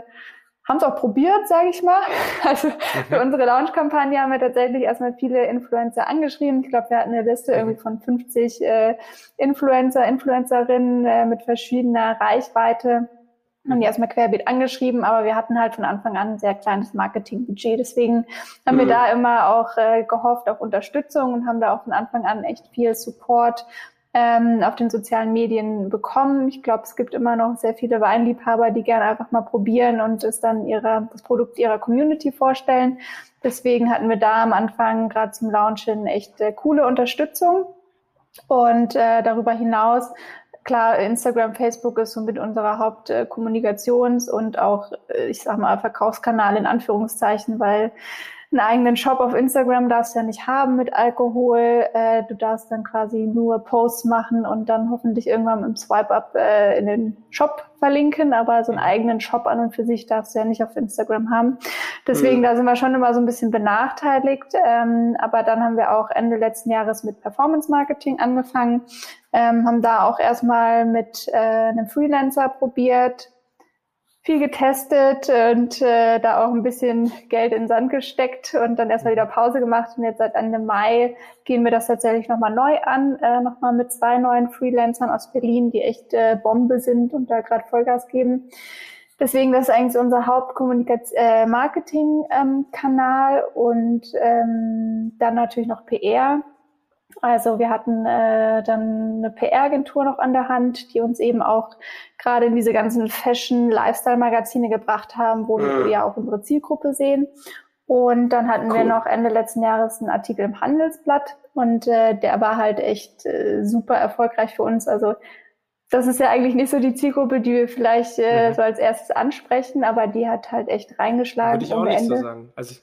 haben es auch probiert, sage ich mal. [laughs] Also mhm. für unsere Launch-Kampagne haben wir tatsächlich erstmal viele Influencer angeschrieben. Ich glaube, wir hatten eine Liste irgendwie mhm. von 50 äh, Influencer, Influencerinnen äh, mit verschiedener Reichweite. Haben die erstmal querbeet angeschrieben, aber wir hatten halt von Anfang an ein sehr kleines Marketingbudget. Deswegen haben mhm. wir da immer auch äh, gehofft auf Unterstützung und haben da auch von Anfang an echt viel Support ähm, auf den sozialen Medien bekommen. Ich glaube, es gibt immer noch sehr viele Weinliebhaber, die gerne einfach mal probieren und es dann ihrer, das Produkt ihrer Community vorstellen. Deswegen hatten wir da am Anfang gerade zum Launchen echt äh, coole Unterstützung. Und äh, darüber hinaus, klar, Instagram, Facebook ist somit unserer Hauptkommunikations- äh, und auch, äh, ich sag mal, Verkaufskanal in Anführungszeichen, weil einen eigenen Shop auf Instagram darfst du ja nicht haben mit Alkohol. Äh, du darfst dann quasi nur Posts machen und dann hoffentlich irgendwann im Swipe-Up äh, in den Shop verlinken, aber so einen eigenen Shop an und für sich darfst du ja nicht auf Instagram haben. Deswegen, mhm. da sind wir schon immer so ein bisschen benachteiligt. Ähm, aber dann haben wir auch Ende letzten Jahres mit Performance Marketing angefangen, ähm, haben da auch erstmal mit äh, einem Freelancer probiert, viel getestet und äh, da auch ein bisschen Geld in den Sand gesteckt und dann erstmal wieder Pause gemacht. Und jetzt seit Ende Mai gehen wir das tatsächlich nochmal neu an, äh, nochmal mit zwei neuen Freelancern aus Berlin, die echt äh, Bombe sind und da gerade Vollgas geben. Deswegen, das ist eigentlich unser Hauptkommunikation-Marketing-Kanal äh, ähm, und ähm, dann natürlich noch PR. Also wir hatten äh, dann eine PR-Agentur noch an der Hand, die uns eben auch gerade in diese ganzen Fashion-Lifestyle-Magazine gebracht haben, wo mhm. wir ja auch unsere Zielgruppe sehen. Und dann hatten cool. wir noch Ende letzten Jahres einen Artikel im Handelsblatt und äh, der war halt echt äh, super erfolgreich für uns. Also das ist ja eigentlich nicht so die Zielgruppe, die wir vielleicht äh, mhm. so als erstes ansprechen, aber die hat halt echt reingeschlagen. Würde ich auch nicht Ende. so sagen. Also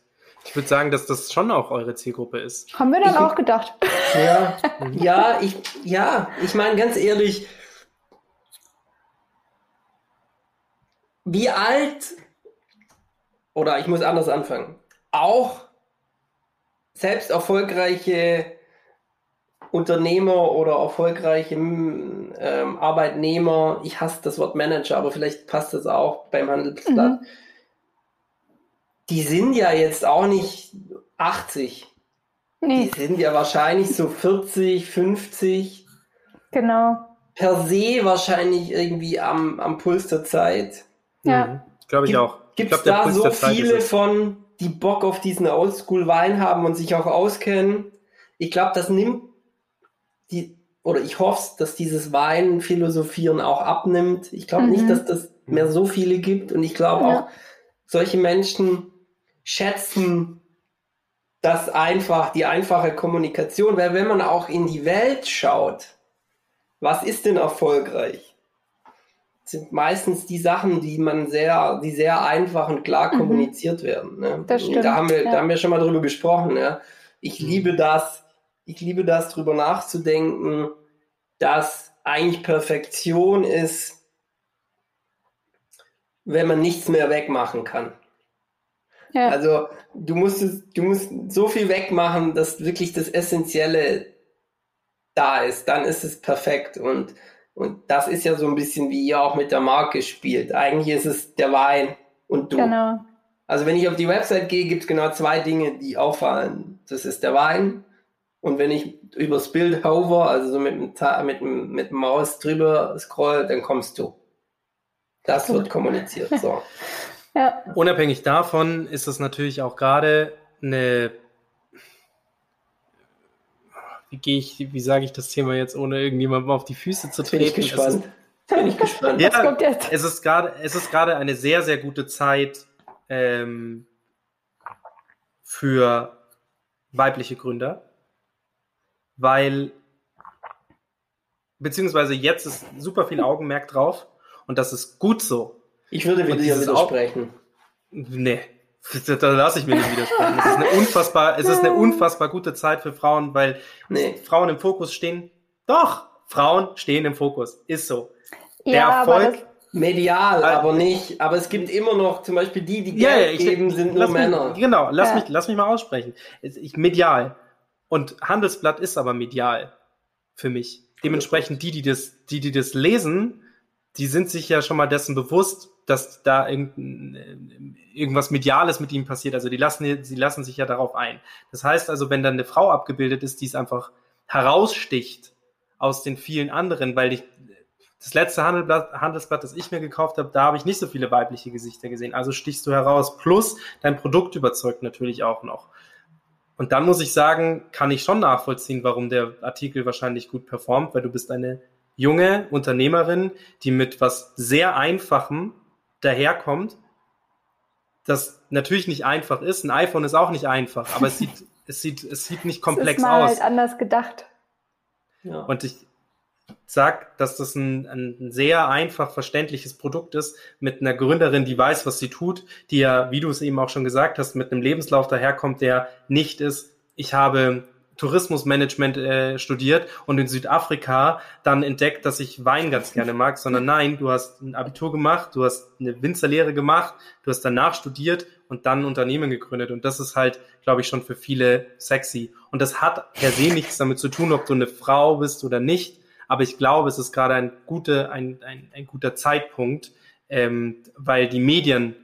ich, würde sagen, dass das schon auch eure Zielgruppe ist. Haben wir dann ich, auch gedacht. Ja, [laughs] ja, ich, ja, ich meine ganz ehrlich, wie alt, oder ich muss anders anfangen, auch selbst erfolgreiche Unternehmer oder erfolgreiche ähm, Arbeitnehmer, ich hasse das Wort Manager, aber vielleicht passt das auch beim Handelsblatt, mhm. Die sind ja jetzt auch nicht 80. Nee. Die sind ja wahrscheinlich so 40, 50. Genau. Per se wahrscheinlich irgendwie am, am Puls der Zeit. Ja. Mhm. Glaube ich Gibt, auch. Gibt es da so viele von, die Bock auf diesen Oldschool-Wein haben und sich auch auskennen? Ich glaube, das nimmt die, oder ich hoffe, dass dieses Weinphilosophieren auch abnimmt. Ich glaube mhm. nicht, dass das mehr so viele gibt und ich glaube ja. auch, solche Menschen schätzen das einfach, die einfache Kommunikation, weil wenn man auch in die Welt schaut, was ist denn erfolgreich? sind meistens die Sachen, die man sehr, die sehr einfach und klar mhm. kommuniziert werden. Ne? Das stimmt, da haben wir, ja. da haben wir schon mal drüber gesprochen. Ja? Ich liebe das, ich liebe das, drüber nachzudenken, dass eigentlich Perfektion ist, wenn man nichts mehr wegmachen kann. Ja. Also du musst, du musst so viel wegmachen, dass wirklich das Essentielle da ist. Dann ist es perfekt. Und, und das ist ja so ein bisschen, wie ihr auch mit der Marke spielt. Eigentlich ist es der Wein und du. Genau. Also wenn ich auf die Website gehe, gibt es genau zwei Dinge, die auffallen. Das ist der Wein und wenn ich übers Bild hover, also so mit dem, mit, dem, mit dem Maus drüber scroll, dann kommst du. Das wird kommuniziert. So. [laughs] ja. Unabhängig davon ist es natürlich auch gerade eine wie gehe ich, wie sage ich das Thema jetzt, ohne irgendjemandem auf die Füße zu treten? Bin ich gespannt. Bin ich gespannt. ja, kommt jetzt? Es ist gerade, es ist gerade eine sehr, sehr gute Zeit ähm, für weibliche Gründer weil beziehungsweise jetzt ist super viel Augenmerk drauf und das ist gut so. Ich würde dir widersprechen. nee, [laughs] da lasse ich mir nicht widersprechen. Es ist eine unfassbar, es ist eine unfassbar gute Zeit für Frauen, weil nee. Frauen im Fokus stehen. Doch, Frauen stehen im Fokus. Ist so. Der ja, Erfolg. Medial, äh, aber nicht. Aber es gibt immer noch zum Beispiel die, die Geld ja, ja, ich, geben, sind nur Männer. Mich, genau, lass, ja. mich, lass mich mal aussprechen. Ich, medial. Und Handelsblatt ist aber medial für mich. Dementsprechend die, die das, die, die das lesen, die sind sich ja schon mal dessen bewusst, dass da irgendwas Mediales mit ihnen passiert. Also die lassen, sie lassen sich ja darauf ein. Das heißt also, wenn dann eine Frau abgebildet ist, die es einfach heraussticht aus den vielen anderen, weil ich das letzte Handelsblatt, Handelsblatt, das ich mir gekauft habe, da habe ich nicht so viele weibliche Gesichter gesehen. Also stichst du heraus. Plus dein Produkt überzeugt natürlich auch noch. Und dann muss ich sagen, kann ich schon nachvollziehen, warum der Artikel wahrscheinlich gut performt, weil du bist eine junge Unternehmerin, die mit was sehr Einfachem daherkommt, das natürlich nicht einfach ist. Ein iPhone ist auch nicht einfach, aber es sieht, [laughs] es sieht, es sieht nicht komplex es ist mal aus. Halt anders gedacht. Ja. Und ich, sagt, dass das ein, ein sehr einfach verständliches Produkt ist mit einer Gründerin, die weiß, was sie tut, die ja, wie du es eben auch schon gesagt hast, mit einem Lebenslauf daherkommt, der nicht ist, ich habe Tourismusmanagement äh, studiert und in Südafrika dann entdeckt, dass ich Wein ganz gerne mag, sondern nein, du hast ein Abitur gemacht, du hast eine Winzerlehre gemacht, du hast danach studiert und dann ein Unternehmen gegründet. Und das ist halt, glaube ich, schon für viele sexy. Und das hat per se nichts damit zu tun, ob du eine Frau bist oder nicht, aber ich glaube, es ist gerade ein, gute, ein, ein, ein guter Zeitpunkt, ähm, weil die Medien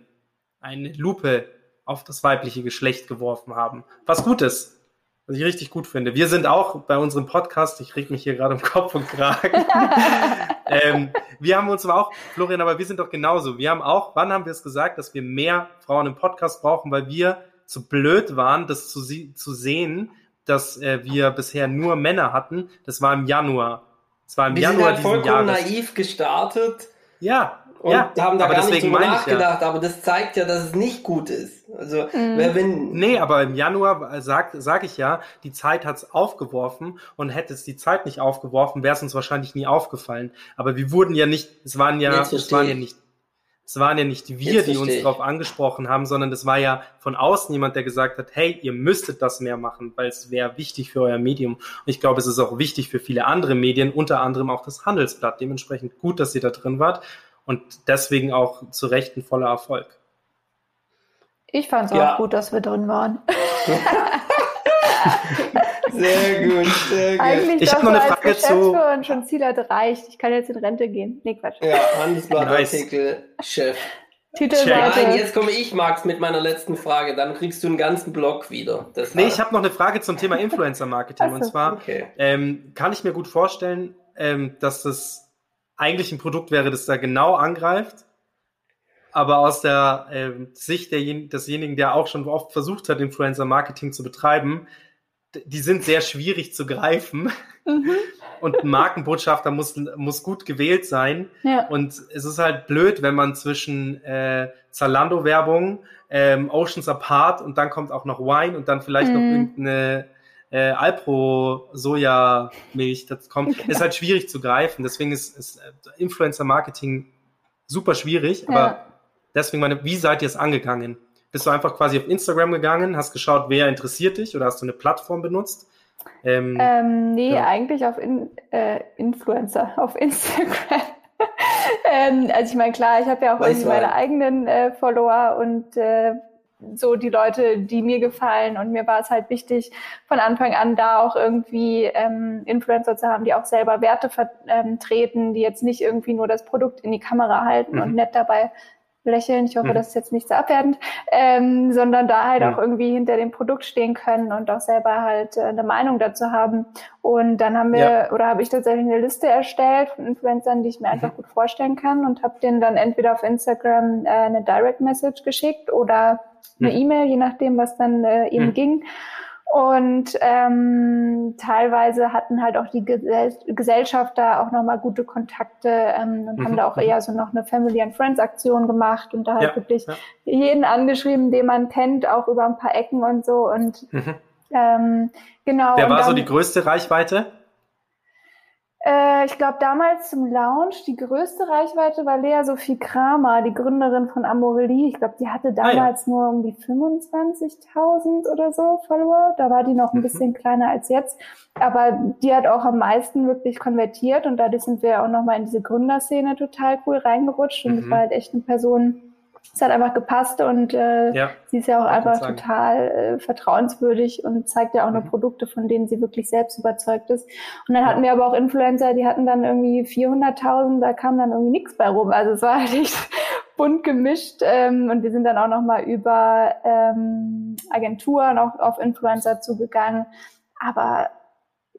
eine Lupe auf das weibliche Geschlecht geworfen haben. Was gut ist, was ich richtig gut finde. Wir sind auch bei unserem Podcast, ich reg mich hier gerade im Kopf und Kragen. [laughs] ähm, wir haben uns aber auch, Florian, aber wir sind doch genauso. Wir haben auch, wann haben wir es gesagt, dass wir mehr Frauen im Podcast brauchen, weil wir zu blöd waren, das zu, zu sehen, dass äh, wir bisher nur Männer hatten. Das war im Januar. Das war im wir Januar sind halt vollkommen Jahres. naiv gestartet. Ja. Und ja, haben da gar nicht drüber nachgedacht, ja. aber das zeigt ja, dass es nicht gut ist. Also, mhm. wer wenn. Nee, aber im Januar sag, sag ich ja, die Zeit hat's aufgeworfen und hätte es die Zeit nicht aufgeworfen, wäre es uns wahrscheinlich nie aufgefallen. Aber wir wurden ja nicht, es waren ja, es waren ja nicht es waren ja nicht wir, die uns darauf angesprochen haben, sondern es war ja von außen jemand, der gesagt hat, hey, ihr müsstet das mehr machen, weil es wäre wichtig für euer Medium. Und ich glaube, es ist auch wichtig für viele andere Medien, unter anderem auch das Handelsblatt. Dementsprechend gut, dass ihr da drin wart und deswegen auch zu Recht ein voller Erfolg. Ich fand es ja. auch gut, dass wir drin waren. [laughs] Sehr gut, sehr gut. Eigentlich ich habe noch eine Frage zu. Und schon Ziel hat erreicht. Ich kann jetzt in Rente gehen. Nee, Quatsch. Ja, Handelsblattartikel, Chef. Titelseite. Nein, jetzt komme ich, Max, mit meiner letzten Frage. Dann kriegst du einen ganzen Blog wieder. Das nee, ich habe noch eine Frage zum Thema [laughs] Influencer-Marketing. so, und zwar okay. ähm, kann ich mir gut vorstellen, ähm, dass das eigentlich ein Produkt wäre, das da genau angreift. Aber aus der äh, Sicht derjen desjenigen, der auch schon oft versucht hat, Influencer-Marketing zu betreiben, die sind sehr schwierig zu greifen. Mhm. Und ein Markenbotschafter muss, muss gut gewählt sein. Ja. Und es ist halt blöd, wenn man zwischen äh, Zalando-Werbung, ähm, Oceans Apart und dann kommt auch noch Wine und dann vielleicht mhm. noch irgendeine äh, Alpro-Soja-Milch das kommt. Genau. [laughs] Ist halt schwierig zu greifen. Deswegen ist, ist äh, Influencer-Marketing super schwierig. Ja. Aber deswegen meine, wie seid ihr es angegangen? Bist du einfach quasi auf Instagram gegangen, hast geschaut, wer interessiert dich oder hast du eine Plattform benutzt? Ähm, ähm, nee, ja. eigentlich auf in, äh, Influencer, [laughs] auf Instagram. [laughs] ähm, also ich meine, klar, ich habe ja auch irgendwie meine eigenen äh, Follower und äh, so die Leute, die mir gefallen. Und mir war es halt wichtig, von Anfang an da auch irgendwie ähm, Influencer zu haben, die auch selber Werte vertreten, die jetzt nicht irgendwie nur das Produkt in die Kamera halten mhm. und nett dabei lächeln, ich hoffe, mhm. das ist jetzt nicht so abwertend, ähm, sondern da halt mhm. auch irgendwie hinter dem Produkt stehen können und auch selber halt äh, eine Meinung dazu haben. Und dann haben wir, ja. oder habe ich tatsächlich eine Liste erstellt von Influencern, die ich mir mhm. einfach gut vorstellen kann und habe denen dann entweder auf Instagram äh, eine Direct Message geschickt oder eine mhm. E-Mail, je nachdem, was dann äh, eben mhm. ging. Und ähm, teilweise hatten halt auch die Gesell Gesellschafter auch nochmal gute Kontakte ähm, und mhm. haben da auch mhm. eher so noch eine Family and Friends Aktion gemacht und da halt ja, wirklich ja. jeden angeschrieben, den man kennt, auch über ein paar Ecken und so. Und mhm. ähm, genau. Wer war dann, so die größte Reichweite? Äh, ich glaube, damals zum Launch, die größte Reichweite war Lea Sophie Kramer, die Gründerin von Amorelie. Ich glaube, die hatte damals ah, ja. nur um die 25.000 oder so Follower. Da war die noch ein mhm. bisschen kleiner als jetzt. Aber die hat auch am meisten wirklich konvertiert und dadurch sind wir auch nochmal in diese Gründerszene total cool reingerutscht. Und mhm. das war halt echt eine Person, es hat einfach gepasst und äh, ja, sie ist ja auch einfach total äh, vertrauenswürdig und zeigt ja auch mhm. nur Produkte, von denen sie wirklich selbst überzeugt ist. Und dann hatten wir aber auch Influencer, die hatten dann irgendwie 400.000, da kam dann irgendwie nichts bei rum. Also es war [laughs] halt echt bunt gemischt ähm, und wir sind dann auch nochmal über ähm, Agenturen auch auf Influencer zugegangen. Aber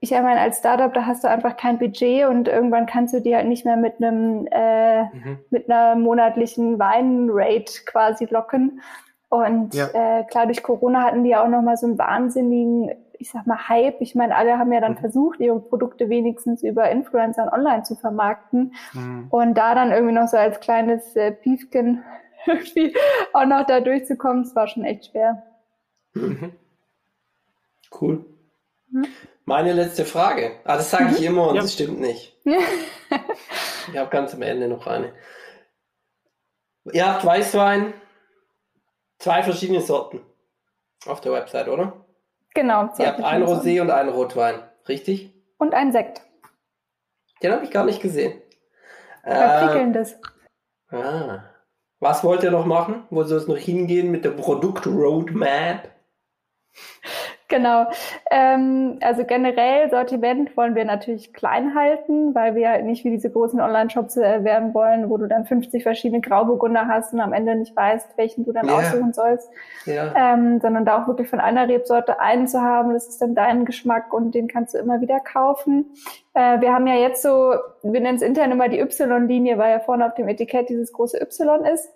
ich meine, als Startup, da hast du einfach kein Budget und irgendwann kannst du dir halt nicht mehr mit einem äh, mhm. mit einer monatlichen Weinrate quasi locken. Und ja. äh, klar, durch Corona hatten die ja auch nochmal so einen wahnsinnigen, ich sag mal, Hype. Ich meine, alle haben ja dann mhm. versucht, ihre Produkte wenigstens über Influencer und online zu vermarkten. Mhm. Und da dann irgendwie noch so als kleines äh, Piefken [laughs] irgendwie auch noch da durchzukommen, das war schon echt schwer. Mhm. Cool. Meine letzte Frage. Ah, das sage ich mhm. immer und ja. das stimmt nicht. [laughs] ich habe ganz am Ende noch eine. Ihr habt Weißwein, zwei verschiedene Sorten auf der Website, oder? Genau. Ihr habt ein Rosé und einen Rotwein, richtig? Und ein Sekt. Den habe ich gar nicht gesehen. Verprickelndes. Äh, ah. Was wollt ihr noch machen? Wo soll es noch hingehen mit der Produkt-Roadmap? Genau. Ähm, also generell Sortiment wollen wir natürlich klein halten, weil wir halt nicht wie diese großen Online-Shops äh, werden wollen, wo du dann 50 verschiedene Grauburgunder hast und am Ende nicht weißt, welchen du dann yeah. aussuchen sollst. Yeah. Ähm, sondern da auch wirklich von einer Rebsorte einen zu haben, das ist dann dein Geschmack und den kannst du immer wieder kaufen. Äh, wir haben ja jetzt so, wir nennen es intern immer die Y-Linie, weil ja vorne auf dem Etikett dieses große Y ist.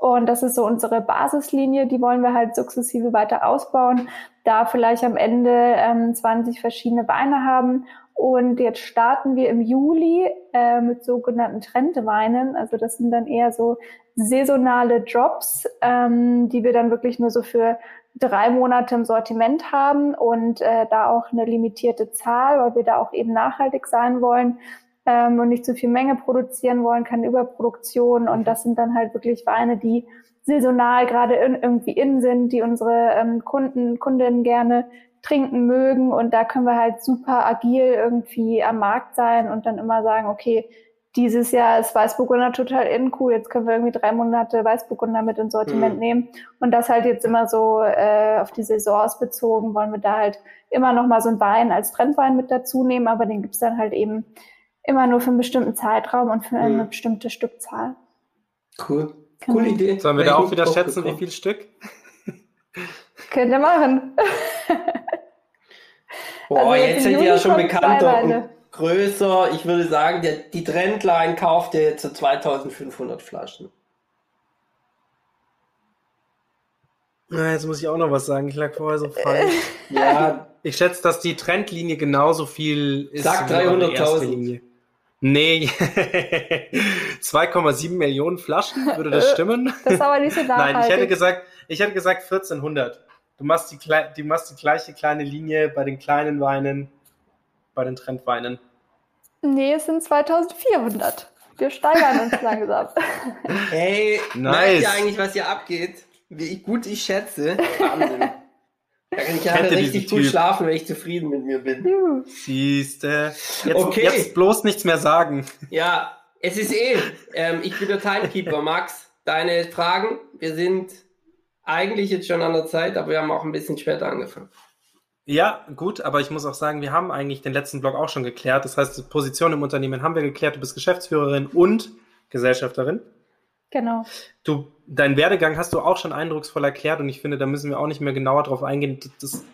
Und das ist so unsere Basislinie, die wollen wir halt sukzessive weiter ausbauen. Da vielleicht am Ende ähm, 20 verschiedene Weine haben. Und jetzt starten wir im Juli äh, mit sogenannten Trendweinen. Also das sind dann eher so saisonale Drops, ähm, die wir dann wirklich nur so für drei Monate im Sortiment haben und äh, da auch eine limitierte Zahl, weil wir da auch eben nachhaltig sein wollen ähm, und nicht zu viel Menge produzieren wollen, keine Überproduktion. Und das sind dann halt wirklich Weine, die saisonal gerade in, irgendwie in sind, die unsere ähm, Kunden, Kundinnen gerne trinken mögen. Und da können wir halt super agil irgendwie am Markt sein und dann immer sagen, okay, dieses Jahr ist Weißburgunder total in cool, jetzt können wir irgendwie drei Monate Weißburgunder mit ins Sortiment mhm. nehmen. Und das halt jetzt immer so äh, auf die Saisons bezogen, wollen wir da halt immer noch mal so ein Wein als Trendwein mit dazu nehmen, aber den gibt's dann halt eben immer nur für einen bestimmten Zeitraum und für eine mhm. bestimmte Stückzahl. Cool. Genau. Coole Idee. Sollen wir da auch wieder schätzen, wie viel Stück? Könnt ihr machen. Boah, also jetzt, jetzt sind die ja schon bekannter und größer. Ich würde sagen, der, die Trendline kauft ihr jetzt so 2500 Flaschen. Na, jetzt muss ich auch noch was sagen. Ich lag vorher so [laughs] falsch. ja. Ich schätze, dass die Trendlinie genauso viel ist. Sag 300.000. Nee, [laughs] 2,7 Millionen Flaschen, würde das stimmen? Das ist aber nicht so nachhaltig. [laughs] Nein, ich hätte gesagt, ich hätte gesagt 1400. Du machst die, du machst die gleiche kleine Linie bei den kleinen Weinen, bei den Trendweinen. Nee, es sind 2400. Wir steigern uns [laughs] langsam. Hey, nice. merkt ihr eigentlich, was hier abgeht? Wie gut ich schätze. Wahnsinn. Da kann ich ja richtig gut typ. schlafen, wenn ich zufrieden mit mir bin. Siehste. Jetzt, okay. jetzt bloß nichts mehr sagen. Ja, es ist eh. Ähm, ich bin der Timekeeper, Max. Deine Fragen. Wir sind eigentlich jetzt schon an der Zeit, aber wir haben auch ein bisschen später angefangen. Ja, gut, aber ich muss auch sagen, wir haben eigentlich den letzten Blog auch schon geklärt. Das heißt, Position im Unternehmen haben wir geklärt. Du bist Geschäftsführerin und Gesellschafterin. Genau. Du, deinen Werdegang hast du auch schon eindrucksvoll erklärt und ich finde, da müssen wir auch nicht mehr genauer drauf eingehen. Das,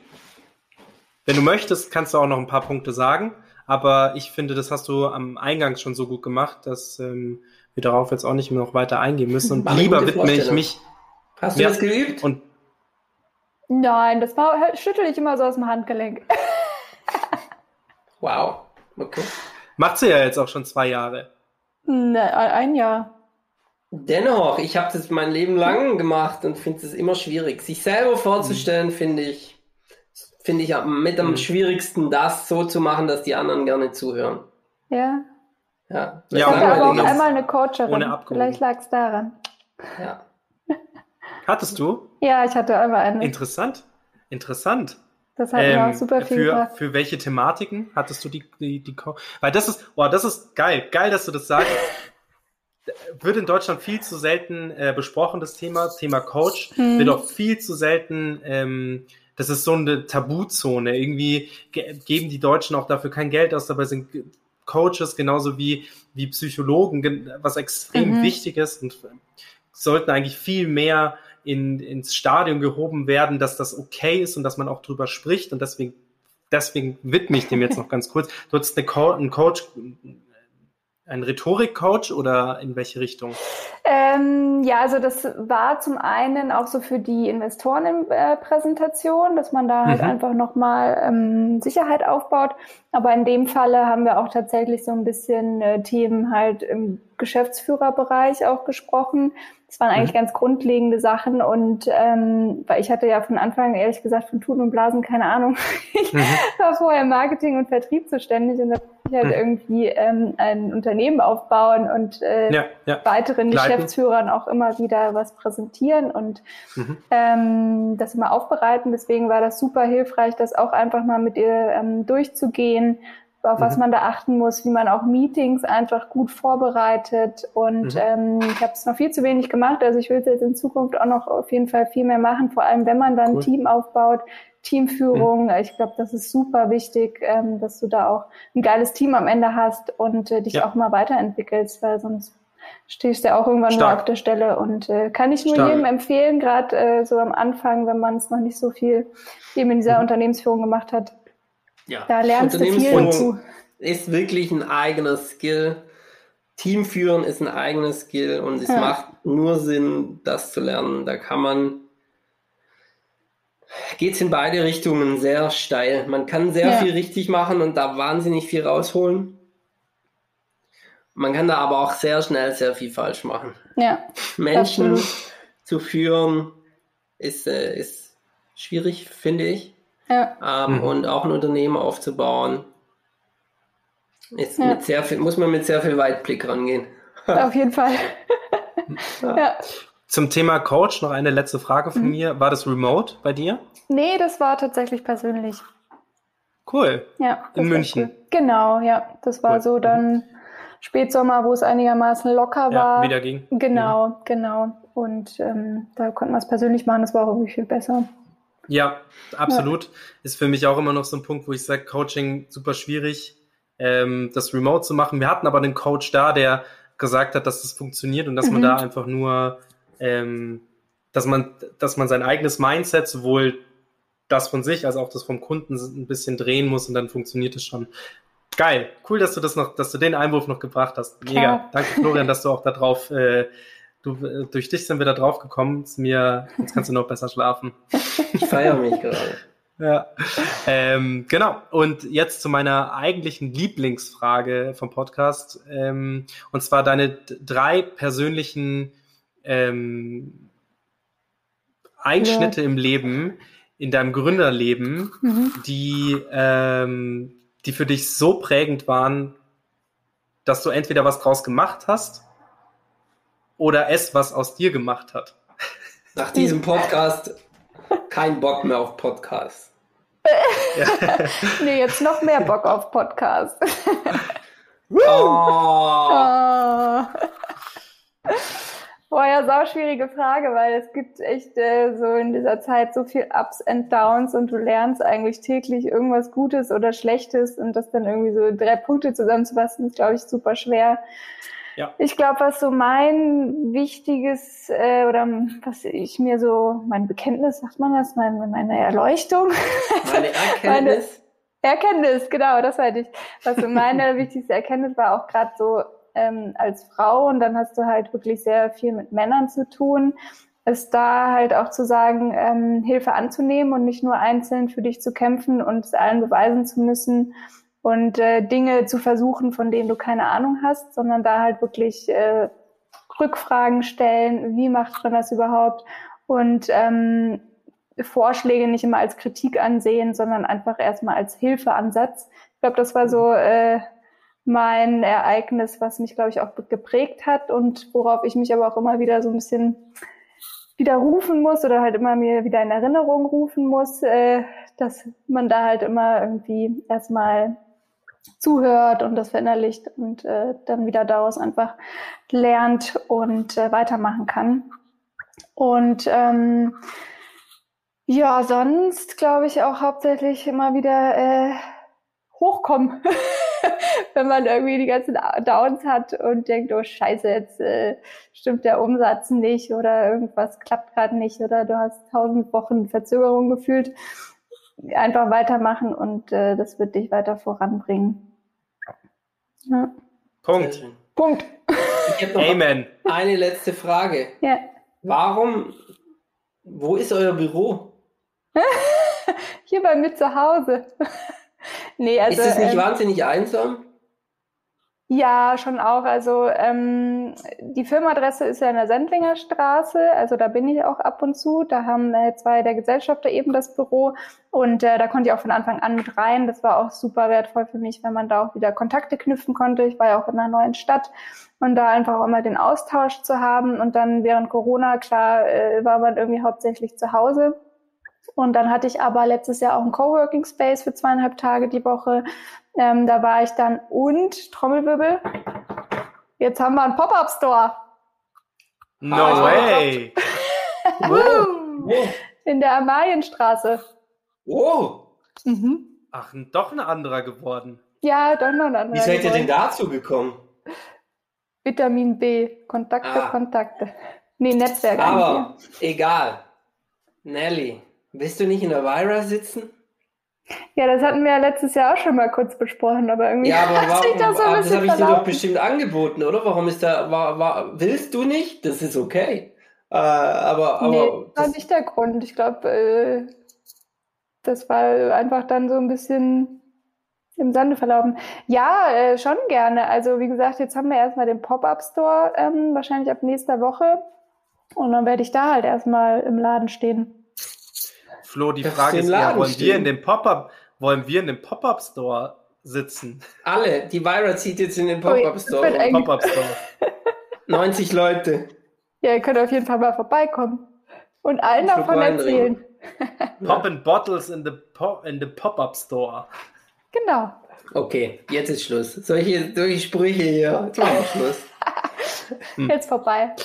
wenn du möchtest, kannst du auch noch ein paar Punkte sagen, aber ich finde, das hast du am Eingang schon so gut gemacht, dass ähm, wir darauf jetzt auch nicht mehr noch weiter eingehen müssen. Und Mach lieber widme ich mich. Hast du das geübt? Und Nein, das war, schüttel ich immer so aus dem Handgelenk. [laughs] wow. Okay. Macht sie ja jetzt auch schon zwei Jahre. Ne, ein Jahr. Dennoch, ich habe das mein Leben lang gemacht und finde es immer schwierig. Sich selber vorzustellen, mhm. finde ich, finde ich mit am mhm. schwierigsten, das so zu machen, dass die anderen gerne zuhören. Ja. Ja, ich ja, hatte aber auch einmal eine Coacherin. Vielleicht lag es daran. Ja. [laughs] Hattest du? Ja, ich hatte einmal eine. Interessant. Interessant. Das hat ähm, mir auch super viel für, gebracht. Für welche Thematiken hattest du die, die, die, Weil das ist, oh, das ist geil. Geil, dass du das sagst [laughs] wird in Deutschland viel zu selten äh, besprochen, das Thema, Thema Coach, hm. wird auch viel zu selten, ähm, das ist so eine Tabuzone. Irgendwie ge geben die Deutschen auch dafür kein Geld aus, dabei sind Coaches genauso wie, wie Psychologen, was extrem mhm. wichtig ist und sollten eigentlich viel mehr in, ins Stadion gehoben werden, dass das okay ist und dass man auch drüber spricht und deswegen deswegen widme ich dem jetzt noch ganz kurz. Du hast eine Co einen Coach, ein Rhetorikcoach oder in welche Richtung? Ähm, ja, also das war zum einen auch so für die Investorenpräsentation, dass man da halt mhm. einfach nochmal ähm, Sicherheit aufbaut. Aber in dem Falle haben wir auch tatsächlich so ein bisschen äh, Themen halt im Geschäftsführerbereich auch gesprochen. Das waren eigentlich mhm. ganz grundlegende Sachen und ähm, weil ich hatte ja von Anfang ehrlich gesagt von Tun und Blasen keine Ahnung. [laughs] ich mhm. war vorher Marketing und Vertrieb zuständig und da ich halt mhm. irgendwie ähm, ein Unternehmen aufbauen und äh, ja, ja. weiteren Gleiten. Geschäftsführern auch immer wieder was präsentieren und mhm. ähm, das immer aufbereiten. Deswegen war das super hilfreich, das auch einfach mal mit ihr ähm, durchzugehen, auf was mhm. man da achten muss, wie man auch Meetings einfach gut vorbereitet. Und mhm. ähm, ich habe es noch viel zu wenig gemacht. Also ich will es jetzt in Zukunft auch noch auf jeden Fall viel mehr machen, vor allem wenn man dann cool. ein Team aufbaut. Teamführung, mhm. ich glaube, das ist super wichtig, ähm, dass du da auch ein geiles Team am Ende hast und äh, dich ja. auch mal weiterentwickelst, weil sonst stehst du ja auch irgendwann Stark. nur auf der Stelle und äh, kann ich nur Stark. jedem empfehlen, gerade äh, so am Anfang, wenn man es noch nicht so viel eben in dieser mhm. Unternehmensführung gemacht hat, ja. Da lernst du viel dazu. Ist wirklich ein eigener Skill. Teamführen ist ein eigener Skill und es ja. macht nur Sinn, das zu lernen. Da kann man geht es in beide Richtungen sehr steil. Man kann sehr Ja. viel richtig machen und da wahnsinnig viel rausholen. Man kann da aber auch sehr schnell sehr viel falsch machen. Ja, Menschen Absolut. zu führen ist, äh, ist schwierig, finde ich. Ja, Ähm, Mhm. Und auch ein Unternehmen aufzubauen, ist Ja. mit sehr viel, muss man mit sehr viel Weitblick rangehen. [laughs] auf jeden Fall. ja. Zum Thema Coach noch eine letzte Frage von mir. War das remote bei dir? Nee, das war tatsächlich persönlich. Cool. Ja, In München? cool. Genau, ja. Das war Cool. so dann Spätsommer, wo es einigermaßen locker Ja, war. wieder ging. Genau, genau. Und ähm, da konnten wir es persönlich machen, das war auch irgendwie viel besser. Ja, absolut. Ist für mich auch immer noch so ein Punkt, wo ich sage, Coaching super schwierig, ähm, das remote zu machen. Wir hatten aber einen Coach da, der gesagt hat, dass das funktioniert und dass man Mhm. da einfach nur, ähm, dass man, dass man sein eigenes Mindset, sowohl das von sich als auch das vom Kunden ein bisschen drehen muss und dann funktioniert es schon. Geil, cool, dass du das noch, dass du den Einwurf noch gebracht hast. Mega. Klar. Danke, Florian, dass du auch da drauf, äh, du, äh, durch dich sind wir da drauf gekommen. Ist mir, jetzt kannst du noch besser schlafen. [laughs] Ich feiere mich gerade. Ja, ähm, genau. Und jetzt zu meiner eigentlichen Lieblingsfrage vom Podcast. Ähm, und zwar deine drei persönlichen ähm, Einschnitte im Leben, in deinem Gründerleben, Mhm. die, ähm, die für dich so prägend waren, dass du entweder was draus gemacht hast oder es was aus dir gemacht hat. Nach diesem [laughs] Podcast kein Bock mehr auf Podcast. [laughs] Nee, jetzt noch mehr Bock auf Podcast. [laughs] Oh, Ah. Boah, ja, sau schwierige Frage, weil es gibt echt äh, so in dieser Zeit so viel Ups and Downs und du lernst eigentlich täglich irgendwas Gutes oder Schlechtes und das dann irgendwie so in drei Punkte zusammenzufassen, ist, glaube ich, super schwer. Ja. Ich glaube, was so mein wichtiges äh, oder was ich mir so, mein Bekenntnis, sagt man das, meine, meine Erleuchtung, meine [laughs] Erkenntnis. Erkenntnis, genau, das hatte ich. Was so meine [laughs] wichtigste Erkenntnis war auch gerade so ähm, als Frau und dann hast du halt wirklich sehr viel mit Männern zu tun, ist da halt auch zu sagen, ähm, Hilfe anzunehmen und nicht nur einzeln für dich zu kämpfen und es allen beweisen zu müssen und äh, Dinge zu versuchen, von denen du keine Ahnung hast, sondern da halt wirklich äh, Rückfragen stellen, wie macht man das überhaupt und ähm, Vorschläge nicht immer als Kritik ansehen, sondern einfach erstmal als Hilfeansatz. Ich glaube, das war so äh, mein Ereignis, was mich, glaube ich, auch geprägt hat und worauf ich mich aber auch immer wieder so ein bisschen wieder rufen muss oder halt immer mir wieder in Erinnerung rufen muss, äh, dass man da halt immer irgendwie erstmal zuhört und das verinnerlicht und äh, dann wieder daraus einfach lernt und äh, weitermachen kann. Und ähm, ja, sonst glaube ich auch hauptsächlich immer wieder äh, hochkommen, [laughs] wenn man irgendwie die ganzen Downs hat und denkt, oh Scheiße, jetzt äh, stimmt der Umsatz nicht oder irgendwas klappt gerade nicht oder du hast tausend Wochen Verzögerung gefühlt. Einfach weitermachen und äh, das wird dich weiter voranbringen. Ja. Punkt. Punkt. Ich habe noch Amen. eine letzte Frage. Ja. Warum, wo ist euer Büro? [laughs] Hier bei mir zu Hause. [laughs] nee, also. ist es nicht ähm, wahnsinnig einsam? Ja, schon auch. Also ähm, die Firmenadresse ist ja in der Sendlinger Straße, also da bin ich auch ab und zu. Da haben äh, zwei der Gesellschafter eben das Büro und äh, da konnte ich auch von Anfang an mit rein. Das war auch super wertvoll für mich, wenn man da auch wieder Kontakte knüpfen konnte. Ich war ja auch in einer neuen Stadt und da einfach auch mal den Austausch zu haben. Und dann während Corona, klar, äh, war man irgendwie hauptsächlich zu Hause. Und dann hatte ich aber letztes Jahr auch einen Coworking Space für zweieinhalb Tage die Woche. Ähm, da war ich dann und Trommelwirbel. Jetzt haben wir einen Pop-up Store No Ah, way. [laughs] Wo? Wo? in der Amalienstraße. Wo? Mhm. Ach, doch ein anderer geworden. Ja, doch noch ein anderer. Wie seid ihr denn dazu gekommen? Vitamin B. Kontakte, Ah. Kontakte. Nee, Netzwerk Aber egal. Nelly, willst du nicht in der Vira sitzen? Ja, das hatten wir ja letztes Jahr auch schon mal kurz besprochen, aber irgendwie Ja, aber hat warum? sich das so ein aber das bisschen habe ich dir doch bestimmt angeboten, oder? Warum ist da, war, war, willst du nicht? Das ist okay. Äh, aber, aber nee, das war das, nicht der Grund. Ich glaube, äh, das war einfach dann so ein bisschen im Sande verlaufen. Ja, äh, schon gerne. Also wie gesagt, jetzt haben wir erstmal den Pop-Up-Store, ähm, wahrscheinlich ab nächster Woche. Und dann werde ich da halt erstmal im Laden stehen. Flo, die Frage ist ja, wollen stehen. wir in dem Pop-Up, wollen wir in dem Pop-Up-Store sitzen? Alle, die Vira zieht jetzt in den Pop-Up-Store. Pop 90 [laughs] Leute. Ja, ihr könnt auf jeden Fall mal vorbeikommen und allen davon erzählen. [laughs] Poppin' Bottles in the, pop, in the Pop-Up Store. Genau. Okay, jetzt ist Schluss. Solche, solche Sprüche hier. Jetzt wir Schluss. [laughs] Hm. Jetzt vorbei.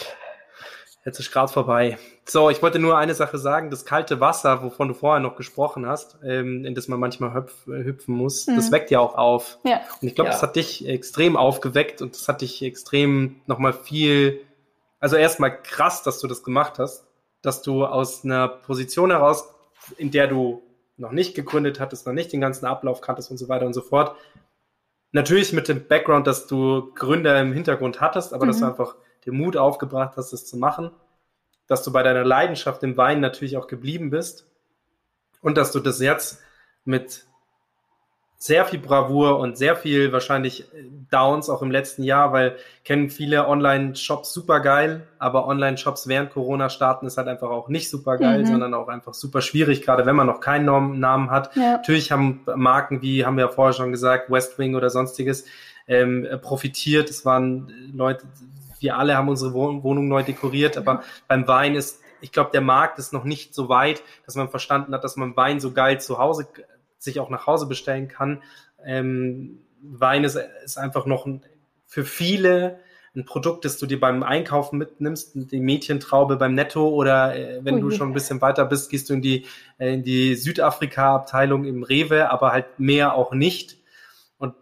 Jetzt ist gerade vorbei. So, ich wollte nur eine Sache sagen. Das kalte Wasser, wovon du vorher noch gesprochen hast, ähm, in das man manchmal hüpf, hüpfen muss, mhm. das weckt ja auch auf. Ja. Und ich glaube, ja. das hat dich extrem aufgeweckt und das hat dich extrem nochmal viel, also erstmal krass, dass du das gemacht hast, dass du aus einer Position heraus, in der du noch nicht gegründet hattest, noch nicht den ganzen Ablauf kanntest und so weiter und so fort. Natürlich mit dem Background, dass du Gründer im Hintergrund hattest, aber mhm. dass du einfach den Mut aufgebracht hast, das zu machen, dass du bei deiner Leidenschaft im Wein natürlich auch geblieben bist und dass du das jetzt mit sehr viel Bravour und sehr viel wahrscheinlich äh, Downs auch im letzten Jahr, weil kennen viele Online-Shops super geil, aber Online-Shops während Corona starten ist halt einfach auch nicht super geil, mhm. sondern auch einfach super schwierig, gerade wenn man noch keinen Namen hat. Ja. Natürlich haben Marken wie, haben wir ja vorher schon gesagt, Westwing oder sonstiges, ähm, profitiert. Es waren Leute, wir alle haben unsere Wohnung neu dekoriert, aber beim Wein ist, ich glaube, der Markt ist noch nicht so weit, dass man verstanden hat, dass man Wein so geil zu Hause sich auch nach Hause bestellen kann. Ähm, Wein ist, ist einfach noch ein, für viele ein Produkt, das du dir beim Einkaufen mitnimmst, die Mädchentraube beim Netto oder äh, wenn Ui. du schon ein bisschen weiter bist, gehst du in die, äh, in die Südafrika-Abteilung im Rewe, aber halt mehr auch nicht. Und,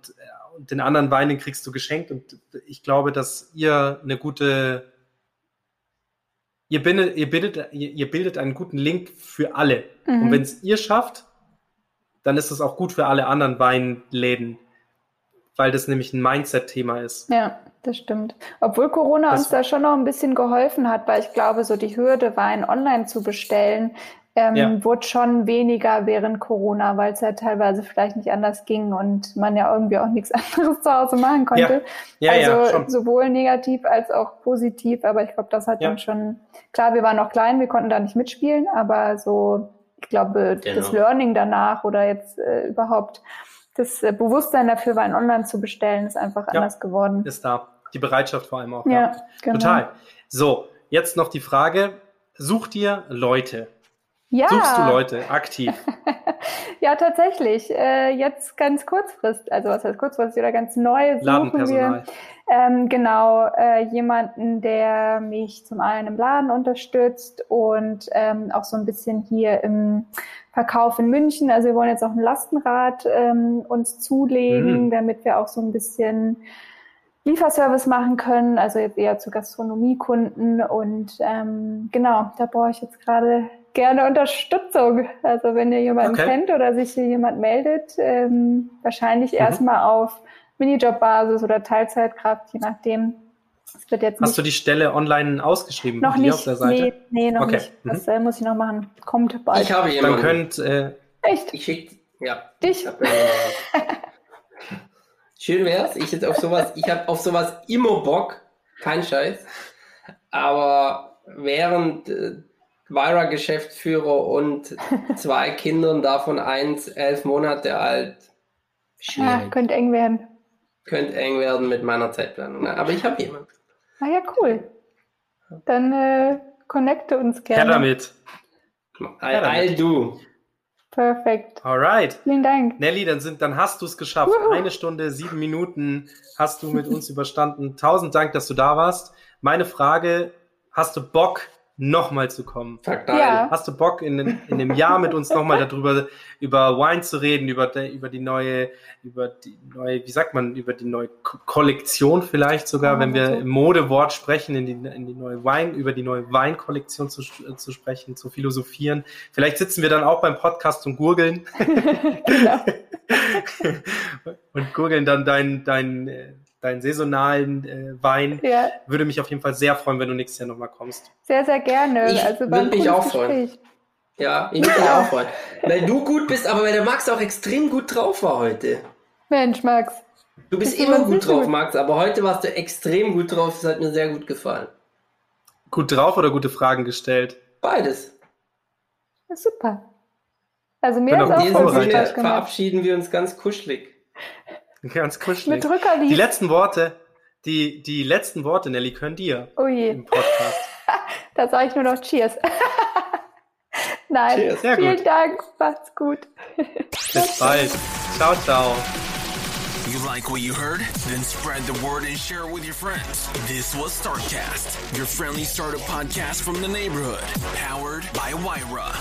und den anderen Wein, kriegst du geschenkt. Und ich glaube, dass ihr eine gute, ihr bildet, ihr bildet, ihr bildet einen guten Link für alle. Mhm. Und wenn es ihr schafft, dann ist es auch gut für alle anderen Weinläden, weil das nämlich ein Mindset-Thema ist. Ja, das stimmt. Obwohl Corona das uns da schon noch ein bisschen geholfen hat, weil ich glaube, so die Hürde, Wein online zu bestellen, ähm, ja. wurde schon weniger während Corona, weil es ja teilweise vielleicht nicht anders ging und man ja irgendwie auch nichts [laughs] anderes zu Hause machen konnte. Ja. Ja, also sowohl negativ als auch positiv, aber ich glaube, das hat dann schon, klar, wir waren noch klein, wir konnten da nicht mitspielen, aber so ich glaube, genau. das Learning danach oder jetzt äh, überhaupt das äh, Bewusstsein dafür, Wein online zu bestellen, ist einfach anders geworden. Ist da. Die Bereitschaft vor allem auch. Ja, ja. Genau. Total. So, jetzt noch die Frage, such dir Leute. Ja. Suchst du Leute aktiv? [laughs] ja, tatsächlich. Äh, jetzt ganz kurzfristig, also was heißt kurzfristig oder ganz neu suchen Ladenpersonal. wir ähm, genau äh, jemanden, der mich zum einen im Laden unterstützt und ähm, auch so ein bisschen hier im Verkauf in München. Also wir wollen jetzt auch ein Lastenrad ähm, uns zulegen, mhm. damit wir auch so ein bisschen Lieferservice machen können, also jetzt eher zu Gastronomiekunden und ähm, genau, da brauche ich jetzt gerade gerne Unterstützung. Also wenn ihr jemanden okay. kennt oder sich hier jemand meldet, ähm, wahrscheinlich mhm. erstmal auf Minijob-Basis oder Teilzeitkraft, je nachdem. Es wird jetzt Hast du die Stelle online ausgeschrieben? Noch nicht. Auf der Seite? Nee, nee noch okay. nicht. Das mhm. äh, muss ich noch machen. Kommt bald. Ich habe jemanden. Man könnt, äh, Echt? Ich schicke, ja. Dich? Hab, äh, [laughs] schön wär's. Ich jetzt auf sowas, ich habe auf sowas immer Bock. Kein Scheiß. Aber während äh, Vira-Geschäftsführer und [laughs] zwei Kindern, davon eins elf Monate alt. Schwierig. Ah, könnte eng werden. Könnte eng werden mit meiner Zeitplanung. Ne? Aber ich habe jemanden. Ah ja, cool. Dann äh, connecte uns gerne. Her damit. I'll, I'll do. Perfekt. Alright. Vielen Dank. Nelly, dann, sind, dann hast du es geschafft. Uhu. Eine Stunde, sieben Minuten hast du mit uns [laughs] überstanden. Tausend Dank, dass du da warst. Meine Frage, hast du Bock, nochmal zu kommen. Ja. Hast du Bock, in, in einem Jahr mit uns nochmal darüber, über Wine zu reden, über, die, über die neue, über die neue, wie sagt man, über die neue Kollektion vielleicht sogar, oh, wenn wir im Modewort sprechen, in die, in die neue Wein, über die neue Weinkollektion zu, zu sprechen, zu philosophieren. Vielleicht sitzen wir dann auch beim Podcast und gurgeln. [laughs] genau. [laughs] und gurgeln dann dein, dein, äh, deinen saisonalen äh, Wein. Ja. Würde mich auf jeden Fall sehr freuen, wenn du nächstes Jahr nochmal kommst. Sehr, sehr gerne. Ich also würde mich auch freuen. Ja, ich würde mich auch freuen. Weil du gut bist, aber weil der Max auch extrem gut drauf war heute. Mensch, Max. Du bist immer gut drauf, gut? Max, aber heute warst du extrem gut drauf. Das hat mir sehr gut gefallen. Gut drauf oder gute Fragen gestellt? Beides. Ja, super. Also mir Bin hat auch auch gemacht. verabschieden wir uns ganz kuschelig. Ganz kuschelig. Mit Rückerlied. Die letzten Worte, die, die letzten Worte, Nelly, können dir Oh je, im Podcast. [laughs] da sage ich nur noch Cheers. [laughs] Nein, Cheers. Sehr vielen gut. Dank. Macht's gut. Bis bald. Ciao, ciao. You like what you heard? Then spread the word and share it with your friends. This was Startcast, your friendly startup podcast from the neighborhood, powered by Wyra.